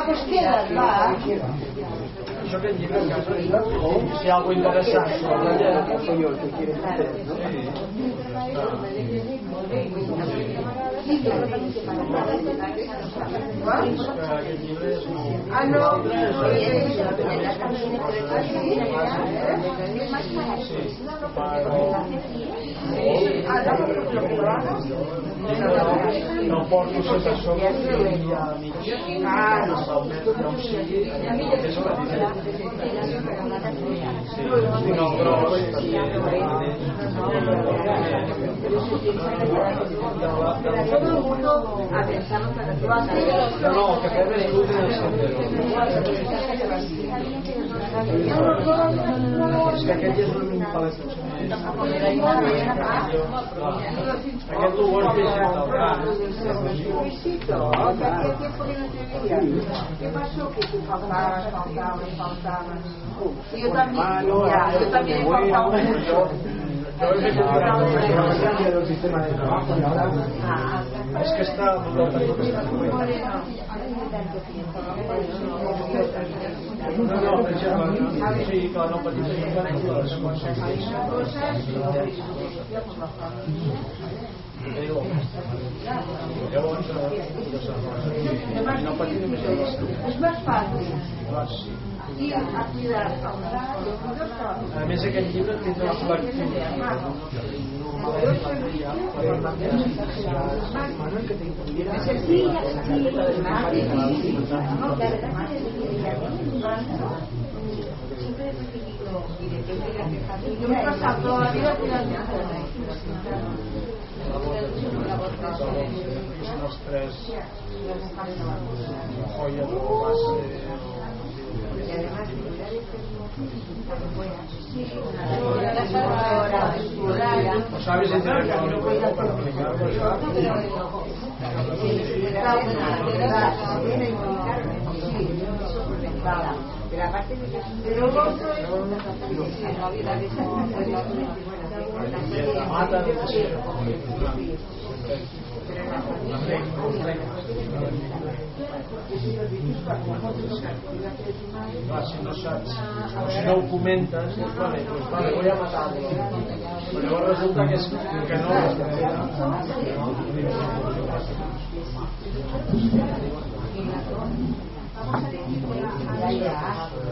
pues. Això que en si el que ¿no? Ah, no, No no. No no, però Todo el mundo que vas a No, no, que fem l'estudi del sendero. És que aquest ja és un palet. Aquest ho vols Luisito, hacía tiempo que no te veía. ¿Qué pasó? Que tú faltabas, faltabas, faltabas. Y yo también, ya, yo también he faltado mucho. del sistema de trabajo y ahora es que está no, no, pensava, sí, clar, no patim les conseqüències. Llavors, no patim només les Es más fácil ir a cuidar a un A més, aquest llibre tindrà una col·lectiu. Yo me he pasado toda la vida cuidando Són els tres joies o base y además Lo sabes entender para aplicarlo, de la parte de pero el otro es una vida de La mata de deseo. Clar, si no saps, o si no ho comentes, dius, vale, pues vale, voy a matarlo. Però llavors resulta que, és, que no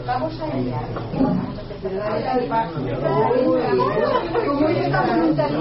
Vamos a ella. Como ella está preguntando,